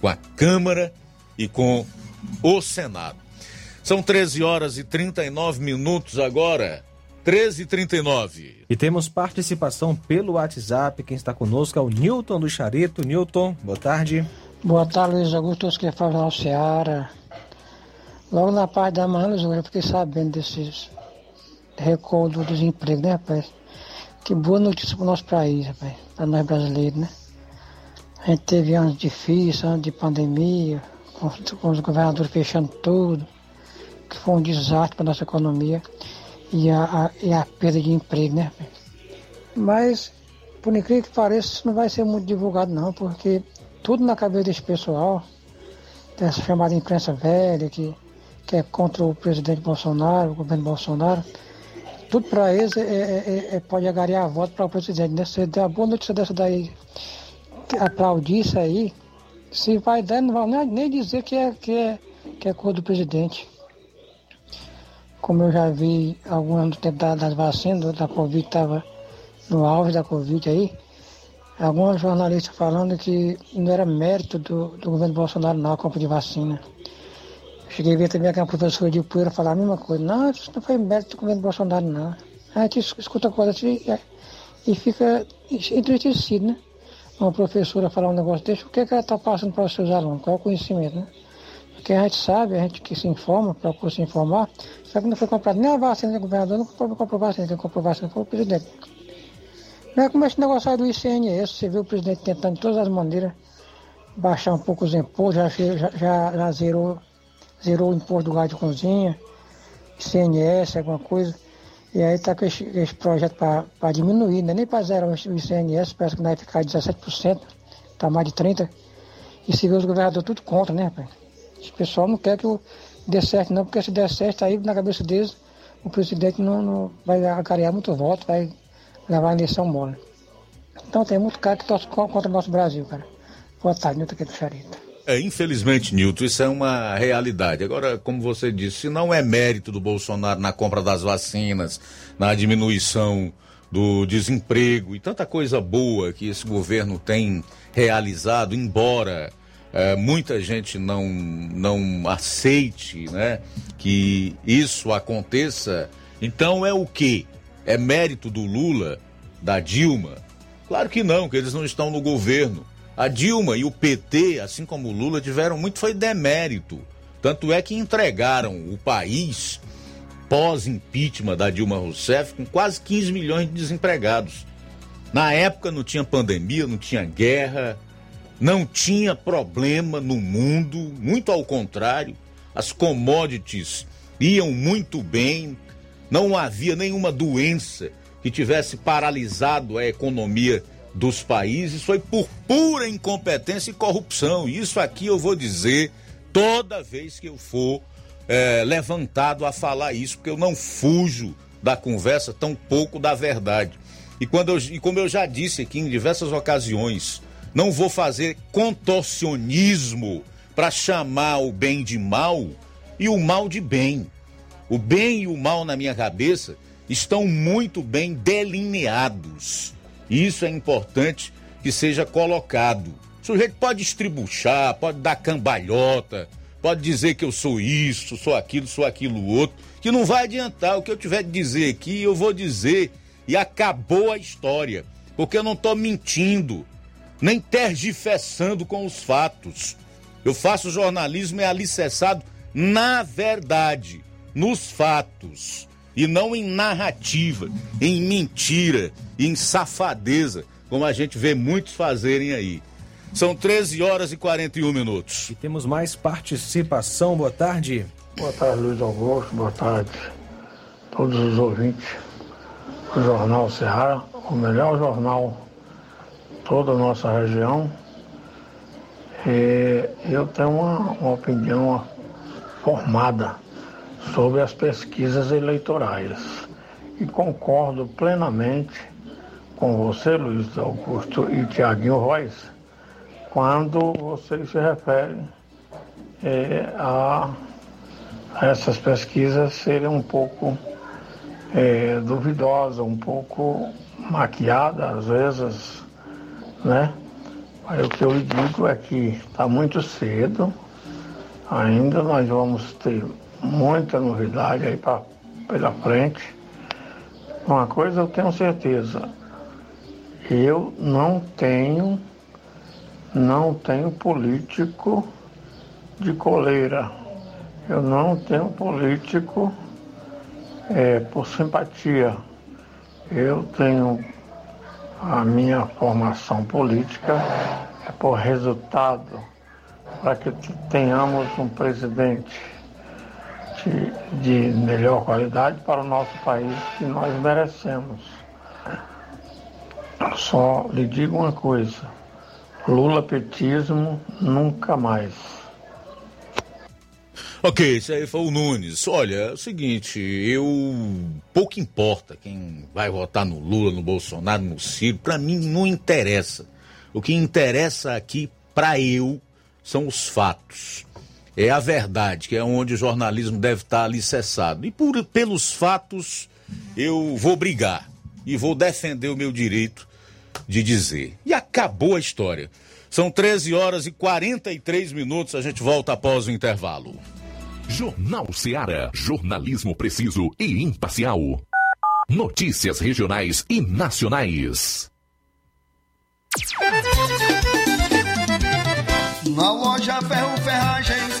com a Câmara e com o Senado. São 13 horas e 39 minutos agora. 13 e 39 E temos participação pelo WhatsApp. Quem está conosco é o Newton do Charito. Newton, boa tarde. Boa tarde, Luiz Augusto, que falam ao Ceará. Logo na parte da manhã, eu fiquei sabendo desses recuo do desemprego, né, rapaz? Que boa notícia para o nosso país, rapaz, para nós brasileiros, né? A gente teve anos difíceis, anos de pandemia, com, com os governadores fechando tudo, que foi um desastre para a nossa economia e a, a, e a perda de emprego, né? rapaz? Mas, por incrível que pareça, isso não vai ser muito divulgado não, porque tudo na cabeça desse pessoal, dessa chamada imprensa velha, que, que é contra o presidente Bolsonaro, o governo Bolsonaro, tudo para eles é, é, é, pode agariar voto para o presidente. Né? Se der uma boa notícia dessa daí, aplaudir isso aí, se vai dar, não vai nem, dizer que é, que, é, que é cor do presidente. Como eu já vi alguns no tempo da, das vacinas, da Covid, estava no auge da Covid aí, alguns jornalistas falando que não era mérito do, do governo Bolsonaro não a compra de vacina. Cheguei a ver também aquela professora de poeira falar a mesma coisa. Não, isso não foi mérito do governo Bolsonaro, não. A gente escuta coisa assim e, fica entristecido, né? Uma professora falar um negócio desse, o que, é que ela está passando para os seus alunos? Qual é o conhecimento, né? Porque a gente sabe, a gente que se informa, procura se informar, sabe que não foi comprado nem a vacina do governador, não comprou, comprou vacina, quem comprou vacina foi o presidente. Não é como esse negócio aí do ICNS, você vê o presidente tentando de todas as maneiras baixar um pouco os impostos, já, já, já, já zerou, zerou o imposto do gás de cozinha, ICNS, alguma coisa. E aí está com esse, esse projeto para diminuir, não é nem para zerar o ICNS, parece que vai ficar 17%, está mais de 30%. E se vê os governadores tudo contra, né, rapaz? Esse pessoal não quer que o dê certo não, porque se der certo aí na cabeça deles, o presidente não, não vai acarear muito voto, vai levar a eleição mole. Então tem muito cara que torce contra o nosso Brasil, cara. Boa tarde, Nilton aqui do Charita. É, infelizmente, Nilton, isso é uma realidade. Agora, como você disse, se não é mérito do Bolsonaro na compra das vacinas, na diminuição do desemprego e tanta coisa boa que esse governo tem realizado, embora é, muita gente não, não aceite né, que isso aconteça, então é o que? É mérito do Lula, da Dilma? Claro que não, que eles não estão no governo. A Dilma e o PT, assim como o Lula, tiveram muito foi demérito. Tanto é que entregaram o país pós-impeachment da Dilma Rousseff com quase 15 milhões de desempregados. Na época não tinha pandemia, não tinha guerra, não tinha problema no mundo, muito ao contrário, as commodities iam muito bem, não havia nenhuma doença que tivesse paralisado a economia dos países, foi por pura incompetência e corrupção. Isso aqui eu vou dizer toda vez que eu for é, levantado a falar isso, porque eu não fujo da conversa, tão pouco da verdade. E, quando eu, e como eu já disse aqui em diversas ocasiões, não vou fazer contorcionismo para chamar o bem de mal e o mal de bem. O bem e o mal na minha cabeça estão muito bem delineados. Isso é importante que seja colocado. O sujeito pode estribuchar, pode dar cambalhota, pode dizer que eu sou isso, sou aquilo, sou aquilo outro, que não vai adiantar. O que eu tiver de dizer aqui, eu vou dizer e acabou a história. Porque eu não estou mentindo, nem tergifessando com os fatos. Eu faço jornalismo é alicerçado na verdade, nos fatos, e não em narrativa, em mentira, em safadeza, como a gente vê muitos fazerem aí. São 13 horas e 41 minutos. E temos mais participação. Boa tarde. Boa tarde, Luiz Augusto. Boa tarde, todos os ouvintes do Jornal Ceará, o melhor jornal de toda a nossa região. E eu tenho uma, uma opinião formada sobre as pesquisas eleitorais e concordo plenamente com você, Luiz Augusto e Tiaguinho Reis, quando vocês se referem eh, a essas pesquisas serem um pouco eh, duvidosas, um pouco maquiadas às vezes, né? Aí o que eu lhe digo é que está muito cedo, ainda nós vamos ter muita novidade aí pra, pela frente. Uma coisa eu tenho certeza, eu não tenho, não tenho político de coleira. Eu não tenho político é, por simpatia. Eu tenho a minha formação política é por resultado, para que tenhamos um presidente de, melhor qualidade para o nosso país que nós merecemos. Só lhe digo uma coisa: Lula petismo nunca mais. Ok, esse aí foi o Nunes. Olha, é o seguinte, eu. Pouco importa quem vai votar no Lula, no Bolsonaro, no Ciro, pra mim não interessa. O que interessa aqui, pra eu, são os fatos. É a verdade, que é onde o jornalismo deve estar alicerçado. E por, pelos fatos, eu vou brigar e vou defender o meu direito de dizer. E acabou a história. São 13 horas e 43 minutos, a gente volta após o intervalo. Jornal Seara. Jornalismo preciso e imparcial. Notícias regionais e nacionais. Na loja Ferro Ferragens,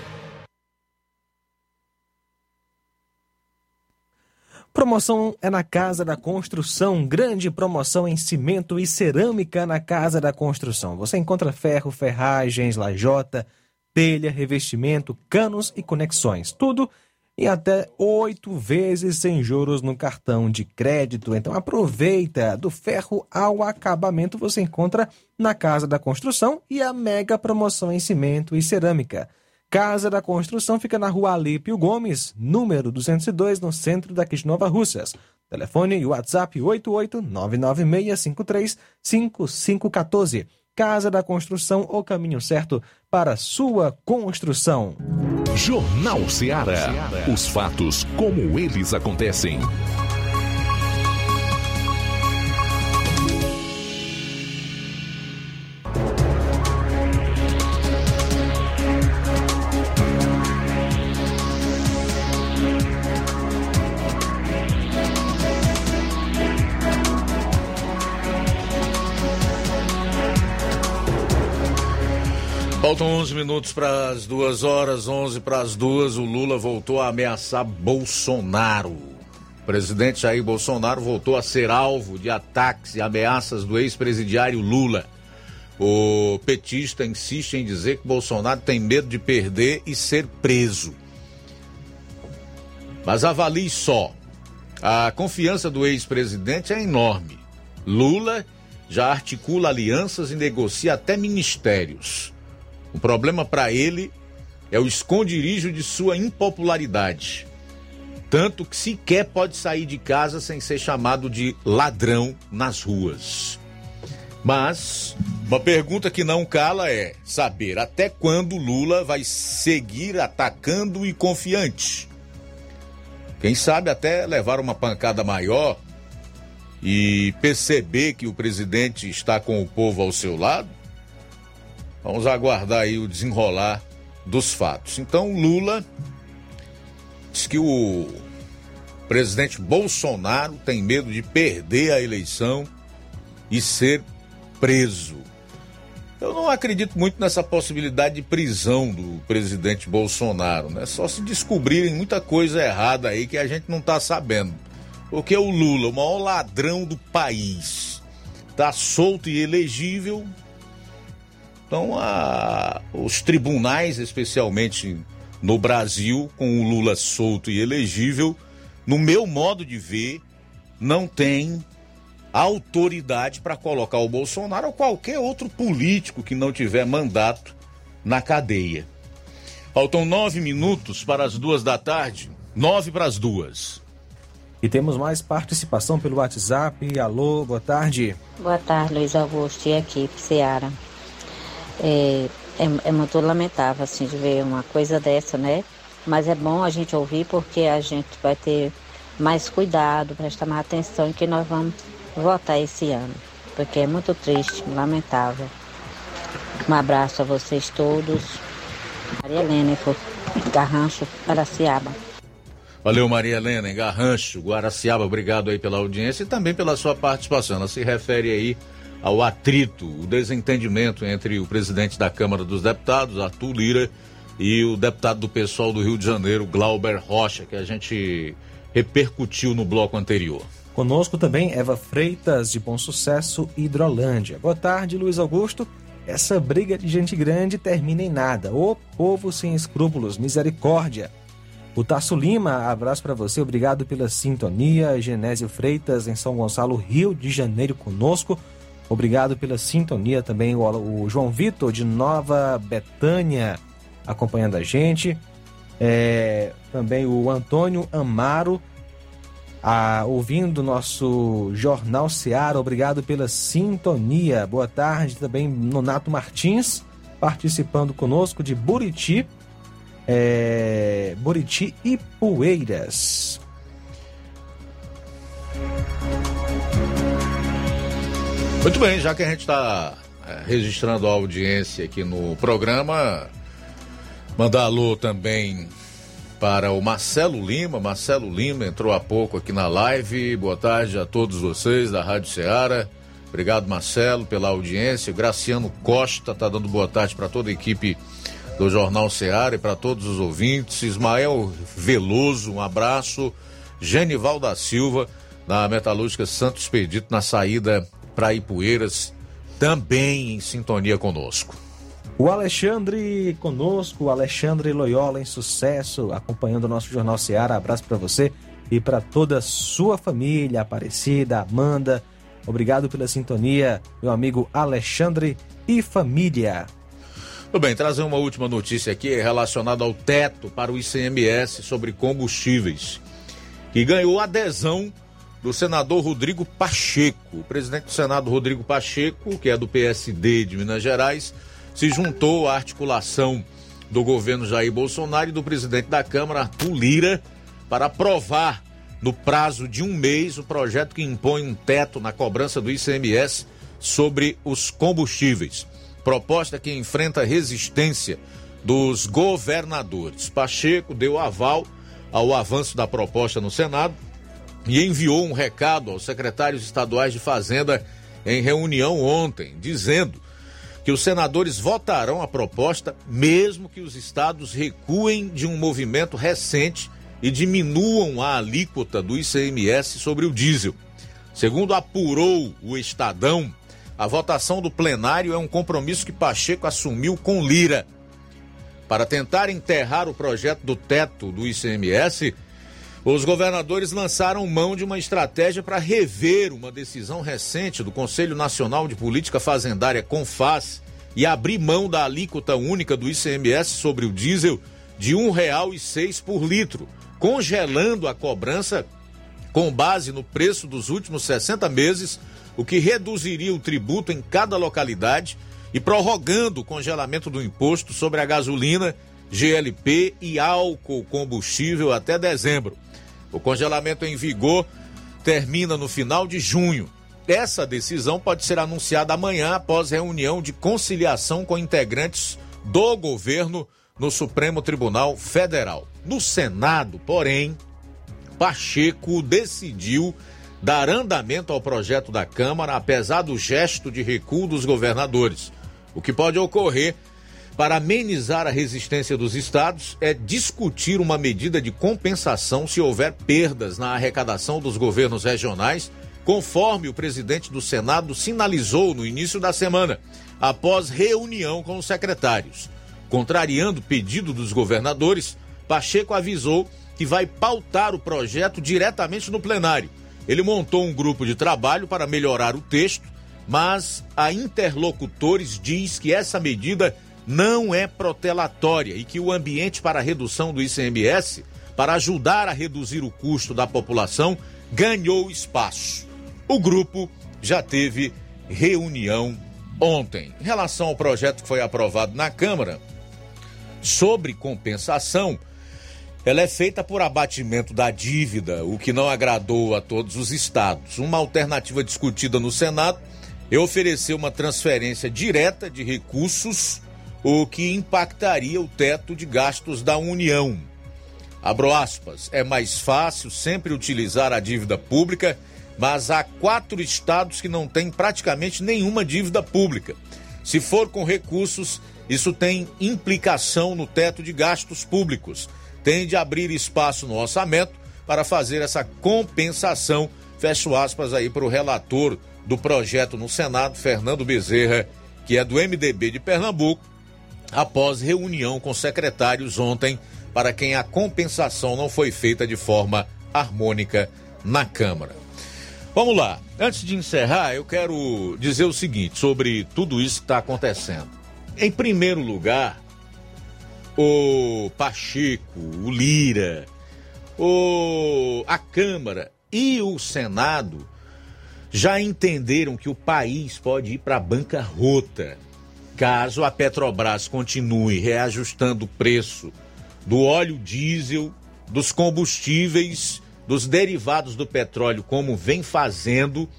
Promoção é na Casa da Construção. Grande promoção em cimento e cerâmica na Casa da Construção. Você encontra ferro, ferragens, lajota, telha, revestimento, canos e conexões. Tudo em até oito vezes sem juros no cartão de crédito. Então aproveita! Do ferro ao acabamento você encontra na Casa da Construção e a mega promoção em cimento e cerâmica. Casa da Construção fica na rua Alípio Gomes, número 202, no centro daqui de Nova Russas. Telefone e WhatsApp 88996535514. Casa da Construção, o caminho certo para sua construção. Jornal Ceará. Os fatos como eles acontecem. Faltam 11 minutos para as duas horas, 11 para as duas. O Lula voltou a ameaçar Bolsonaro. O presidente Jair Bolsonaro voltou a ser alvo de ataques e ameaças do ex-presidiário Lula. O petista insiste em dizer que Bolsonaro tem medo de perder e ser preso. Mas avalie só: a confiança do ex-presidente é enorme. Lula já articula alianças e negocia até ministérios. O problema para ele é o esconderijo de sua impopularidade. Tanto que sequer pode sair de casa sem ser chamado de ladrão nas ruas. Mas uma pergunta que não cala é saber até quando Lula vai seguir atacando e confiante. Quem sabe até levar uma pancada maior e perceber que o presidente está com o povo ao seu lado Vamos aguardar aí o desenrolar dos fatos. Então, Lula diz que o presidente Bolsonaro tem medo de perder a eleição e ser preso. Eu não acredito muito nessa possibilidade de prisão do presidente Bolsonaro, né? Só se descobrirem muita coisa errada aí que a gente não tá sabendo. Porque o Lula, o maior ladrão do país, tá solto e elegível, então, a, os tribunais, especialmente no Brasil, com o Lula solto e elegível, no meu modo de ver, não tem autoridade para colocar o Bolsonaro ou qualquer outro político que não tiver mandato na cadeia. Faltam nove minutos para as duas da tarde, nove para as duas. E temos mais participação pelo WhatsApp. Alô, boa tarde. Boa tarde, Luiz Augusto e equipe Seara. É, é, é, muito lamentável assim de ver uma coisa dessa, né? Mas é bom a gente ouvir porque a gente vai ter mais cuidado, prestar mais atenção em que nós vamos votar esse ano. Porque é muito triste, lamentável. Um abraço a vocês todos. Maria Helena, Garrancho, Araciaba. Valeu, Maria Helena, Garrancho, Guaraciaba, obrigado aí pela audiência e também pela sua participação. Ela se refere aí ao atrito, o desentendimento entre o presidente da Câmara dos Deputados, Arthur Lira, e o deputado do pessoal do Rio de Janeiro, Glauber Rocha, que a gente repercutiu no bloco anterior. Conosco também Eva Freitas, de Bom Sucesso, Hidrolândia. Boa tarde, Luiz Augusto. Essa briga de gente grande termina em nada. O povo sem escrúpulos, misericórdia. O Tasso Lima, abraço para você, obrigado pela sintonia. Genésio Freitas, em São Gonçalo, Rio de Janeiro, conosco. Obrigado pela sintonia também, o, o João Vitor de Nova Betânia acompanhando a gente. É, também o Antônio Amaro a, ouvindo nosso Jornal Seara. Obrigado pela sintonia. Boa tarde também, Nonato Martins, participando conosco de Buriti, é, Buriti e Poeiras. Muito bem, já que a gente está registrando a audiência aqui no programa, mandar alô também para o Marcelo Lima. Marcelo Lima entrou há pouco aqui na live. Boa tarde a todos vocês da Rádio Ceará. Obrigado, Marcelo, pela audiência. Graciano Costa está dando boa tarde para toda a equipe do Jornal Ceará e para todos os ouvintes. Ismael Veloso, um abraço. Genival da Silva, na Metalúrgica Santos Expedito, na saída para Ipueiras, também em sintonia conosco. O Alexandre conosco, o Alexandre Loyola em sucesso, acompanhando o nosso Jornal Seara. Abraço para você e para toda a sua família, Aparecida, Amanda. Obrigado pela sintonia, meu amigo Alexandre e família. Tudo bem, trazer uma última notícia aqui relacionada ao teto para o ICMS sobre combustíveis, que ganhou adesão do senador Rodrigo Pacheco. O presidente do Senado, Rodrigo Pacheco, que é do PSD de Minas Gerais, se juntou à articulação do governo Jair Bolsonaro e do presidente da Câmara, Arthur Lira, para aprovar no prazo de um mês o projeto que impõe um teto na cobrança do ICMS sobre os combustíveis. Proposta que enfrenta resistência dos governadores. Pacheco deu aval ao avanço da proposta no Senado e enviou um recado aos secretários estaduais de Fazenda em reunião ontem, dizendo que os senadores votarão a proposta, mesmo que os estados recuem de um movimento recente e diminuam a alíquota do ICMS sobre o diesel. Segundo apurou o Estadão, a votação do plenário é um compromisso que Pacheco assumiu com Lira. Para tentar enterrar o projeto do teto do ICMS, os governadores lançaram mão de uma estratégia para rever uma decisão recente do Conselho Nacional de Política Fazendária CONFAS e abrir mão da alíquota única do ICMS sobre o diesel de R$ 1,06 por litro, congelando a cobrança com base no preço dos últimos 60 meses, o que reduziria o tributo em cada localidade e prorrogando o congelamento do imposto sobre a gasolina, GLP e álcool combustível até dezembro. O congelamento em vigor termina no final de junho. Essa decisão pode ser anunciada amanhã após reunião de conciliação com integrantes do governo no Supremo Tribunal Federal. No Senado, porém, Pacheco decidiu dar andamento ao projeto da Câmara, apesar do gesto de recuo dos governadores. O que pode ocorrer para amenizar a resistência dos estados é discutir uma medida de compensação se houver perdas na arrecadação dos governos regionais, conforme o presidente do Senado sinalizou no início da semana, após reunião com os secretários. Contrariando o pedido dos governadores, Pacheco avisou que vai pautar o projeto diretamente no plenário. Ele montou um grupo de trabalho para melhorar o texto, mas a interlocutores diz que essa medida não é protelatória e que o ambiente para a redução do ICMS, para ajudar a reduzir o custo da população, ganhou espaço. O grupo já teve reunião ontem. Em relação ao projeto que foi aprovado na Câmara, sobre compensação, ela é feita por abatimento da dívida, o que não agradou a todos os estados. Uma alternativa discutida no Senado é oferecer uma transferência direta de recursos o que impactaria o teto de gastos da União. Abro aspas, é mais fácil sempre utilizar a dívida pública, mas há quatro estados que não têm praticamente nenhuma dívida pública. Se for com recursos, isso tem implicação no teto de gastos públicos. Tem de abrir espaço no orçamento para fazer essa compensação. Fecho aspas aí para o relator do projeto no Senado, Fernando Bezerra, que é do MDB de Pernambuco após reunião com secretários ontem, para quem a compensação não foi feita de forma harmônica na Câmara. Vamos lá. Antes de encerrar, eu quero dizer o seguinte sobre tudo isso que está acontecendo. Em primeiro lugar, o Pacheco, o Lira, o, a Câmara e o Senado já entenderam que o país pode ir para a bancarrota caso a Petrobras continue reajustando o preço do óleo diesel, dos combustíveis, dos derivados do petróleo, como vem fazendo,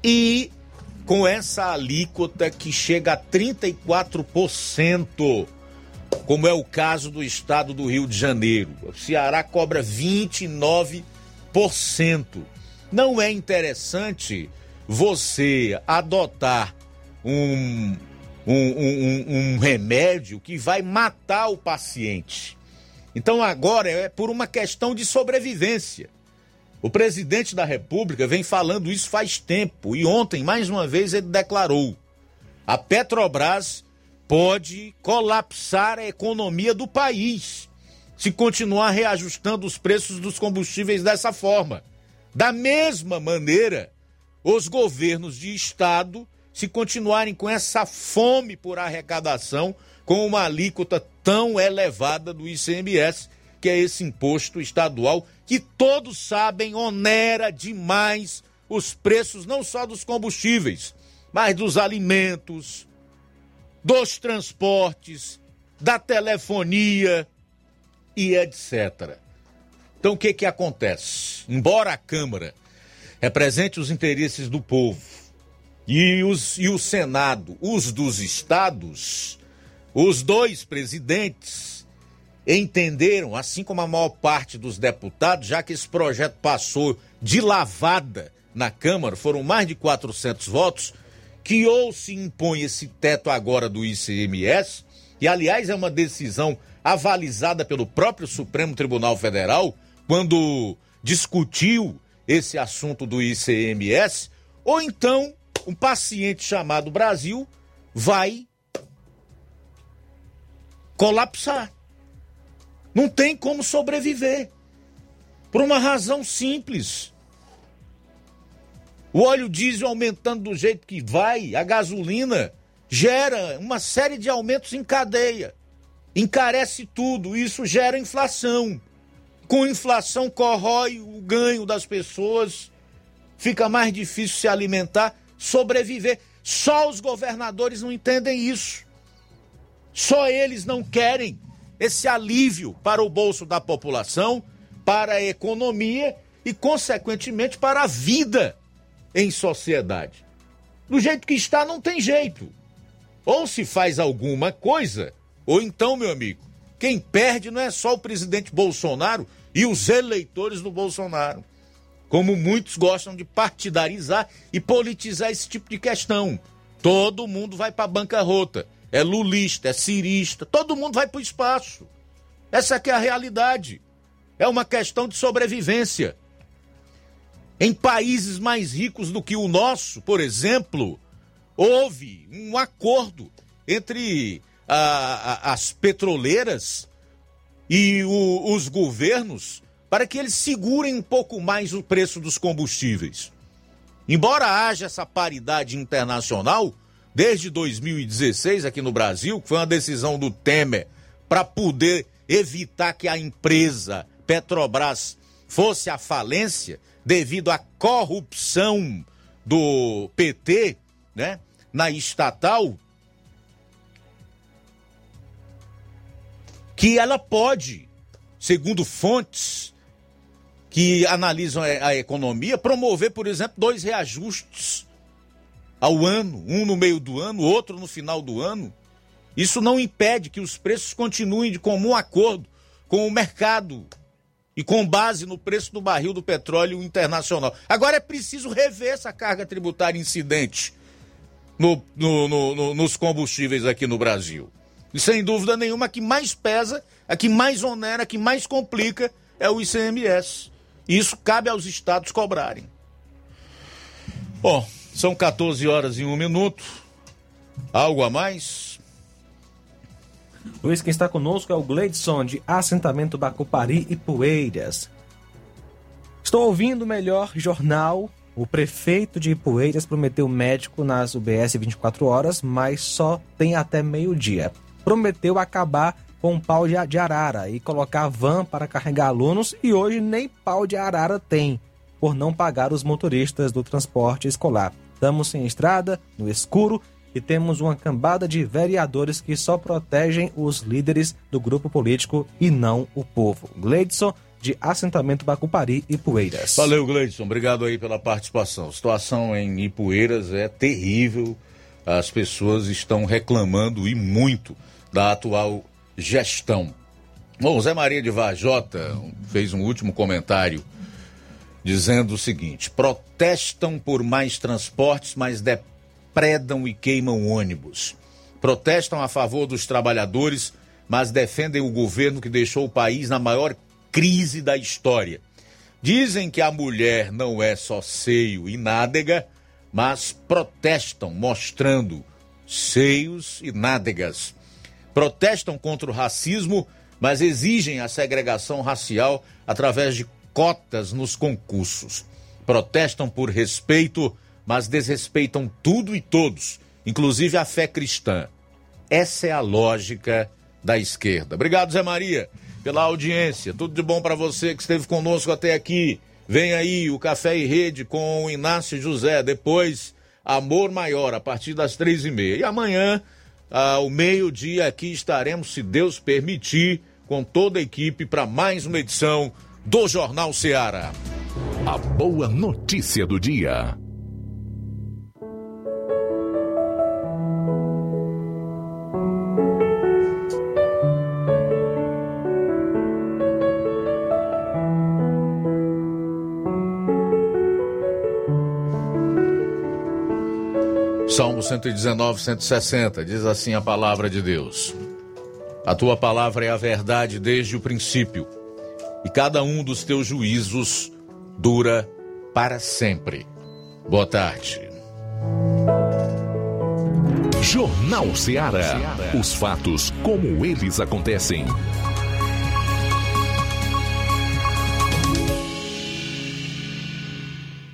e com essa alíquota que chega a 34%, como é o caso do estado do Rio de Janeiro. O Ceará cobra 29%. Não é interessante você adotar um, um, um, um remédio que vai matar o paciente. Então agora é por uma questão de sobrevivência. O presidente da República vem falando isso faz tempo e ontem, mais uma vez, ele declarou: a Petrobras pode colapsar a economia do país se continuar reajustando os preços dos combustíveis dessa forma. Da mesma maneira, os governos de estado, se continuarem com essa fome por arrecadação, com uma alíquota tão elevada do ICMS, que é esse imposto estadual que todos sabem onera demais os preços não só dos combustíveis, mas dos alimentos, dos transportes, da telefonia e etc. Então o que que acontece? Embora a Câmara represente os interesses do povo e, os, e o Senado, os dos estados, os dois presidentes entenderam, assim como a maior parte dos deputados, já que esse projeto passou de lavada na Câmara, foram mais de 400 votos, que ou se impõe esse teto agora do ICMS, e aliás é uma decisão avalizada pelo próprio Supremo Tribunal Federal, quando discutiu esse assunto do ICMS, ou então um paciente chamado Brasil vai colapsar. Não tem como sobreviver. Por uma razão simples. O óleo diesel aumentando do jeito que vai, a gasolina gera uma série de aumentos em cadeia. Encarece tudo, isso gera inflação. Com inflação corrói o ganho das pessoas, fica mais difícil se alimentar, sobreviver. Só os governadores não entendem isso. Só eles não querem esse alívio para o bolso da população, para a economia e, consequentemente, para a vida em sociedade. Do jeito que está, não tem jeito. Ou se faz alguma coisa, ou então, meu amigo, quem perde não é só o presidente Bolsonaro e os eleitores do Bolsonaro. Como muitos gostam de partidarizar e politizar esse tipo de questão. Todo mundo vai para a bancarrota é lulista, é cirista, todo mundo vai para o espaço. Essa aqui é a realidade. É uma questão de sobrevivência. Em países mais ricos do que o nosso, por exemplo, houve um acordo entre a, a, as petroleiras e o, os governos para que eles segurem um pouco mais o preço dos combustíveis. Embora haja essa paridade internacional, desde 2016 aqui no Brasil, que foi uma decisão do Temer para poder evitar que a empresa Petrobras fosse à falência devido à corrupção do PT, né, na estatal, que ela pode, segundo fontes que analisam a economia, promover, por exemplo, dois reajustes ao ano, um no meio do ano, outro no final do ano. Isso não impede que os preços continuem de comum acordo com o mercado e com base no preço do barril do petróleo internacional. Agora é preciso rever essa carga tributária incidente no, no, no, nos combustíveis aqui no Brasil. E sem dúvida nenhuma, a que mais pesa, a que mais onera, a que mais complica é o ICMS. Isso cabe aos estados cobrarem. Bom, são 14 horas e um minuto. Algo a mais? Luiz, quem está conosco é o Gleidson, de Assentamento Bacupari e Poeiras. Estou ouvindo o melhor jornal O prefeito de Ipueiras prometeu médico nas UBS 24 horas, mas só tem até meio-dia. Prometeu acabar com pau de de arara e colocar van para carregar alunos e hoje nem pau de arara tem, por não pagar os motoristas do transporte escolar. Estamos sem estrada, no escuro e temos uma cambada de vereadores que só protegem os líderes do grupo político e não o povo. Gleidson, de assentamento Bacupari Poeiras. Valeu, Gleidson. Obrigado aí pela participação. A situação em Ipueiras é terrível. As pessoas estão reclamando e muito da atual gestão. Bom, Zé Maria de Vajota fez um último comentário dizendo o seguinte: protestam por mais transportes, mas depredam e queimam ônibus. Protestam a favor dos trabalhadores, mas defendem o governo que deixou o país na maior crise da história. Dizem que a mulher não é só seio e nádega, mas protestam mostrando seios e nádegas. Protestam contra o racismo, mas exigem a segregação racial através de cotas nos concursos. Protestam por respeito, mas desrespeitam tudo e todos, inclusive a fé cristã. Essa é a lógica da esquerda. Obrigado, Zé Maria, pela audiência. Tudo de bom para você que esteve conosco até aqui. Vem aí o Café e Rede com o Inácio José. Depois, Amor Maior, a partir das três e meia. E amanhã, ao meio-dia, aqui estaremos, se Deus permitir, com toda a equipe para mais uma edição do Jornal Ceará. A boa notícia do dia. Salmo 119, 160, diz assim a palavra de Deus. A tua palavra é a verdade desde o princípio, e cada um dos teus juízos dura para sempre. Boa tarde. Jornal Ceará. Os fatos como eles acontecem.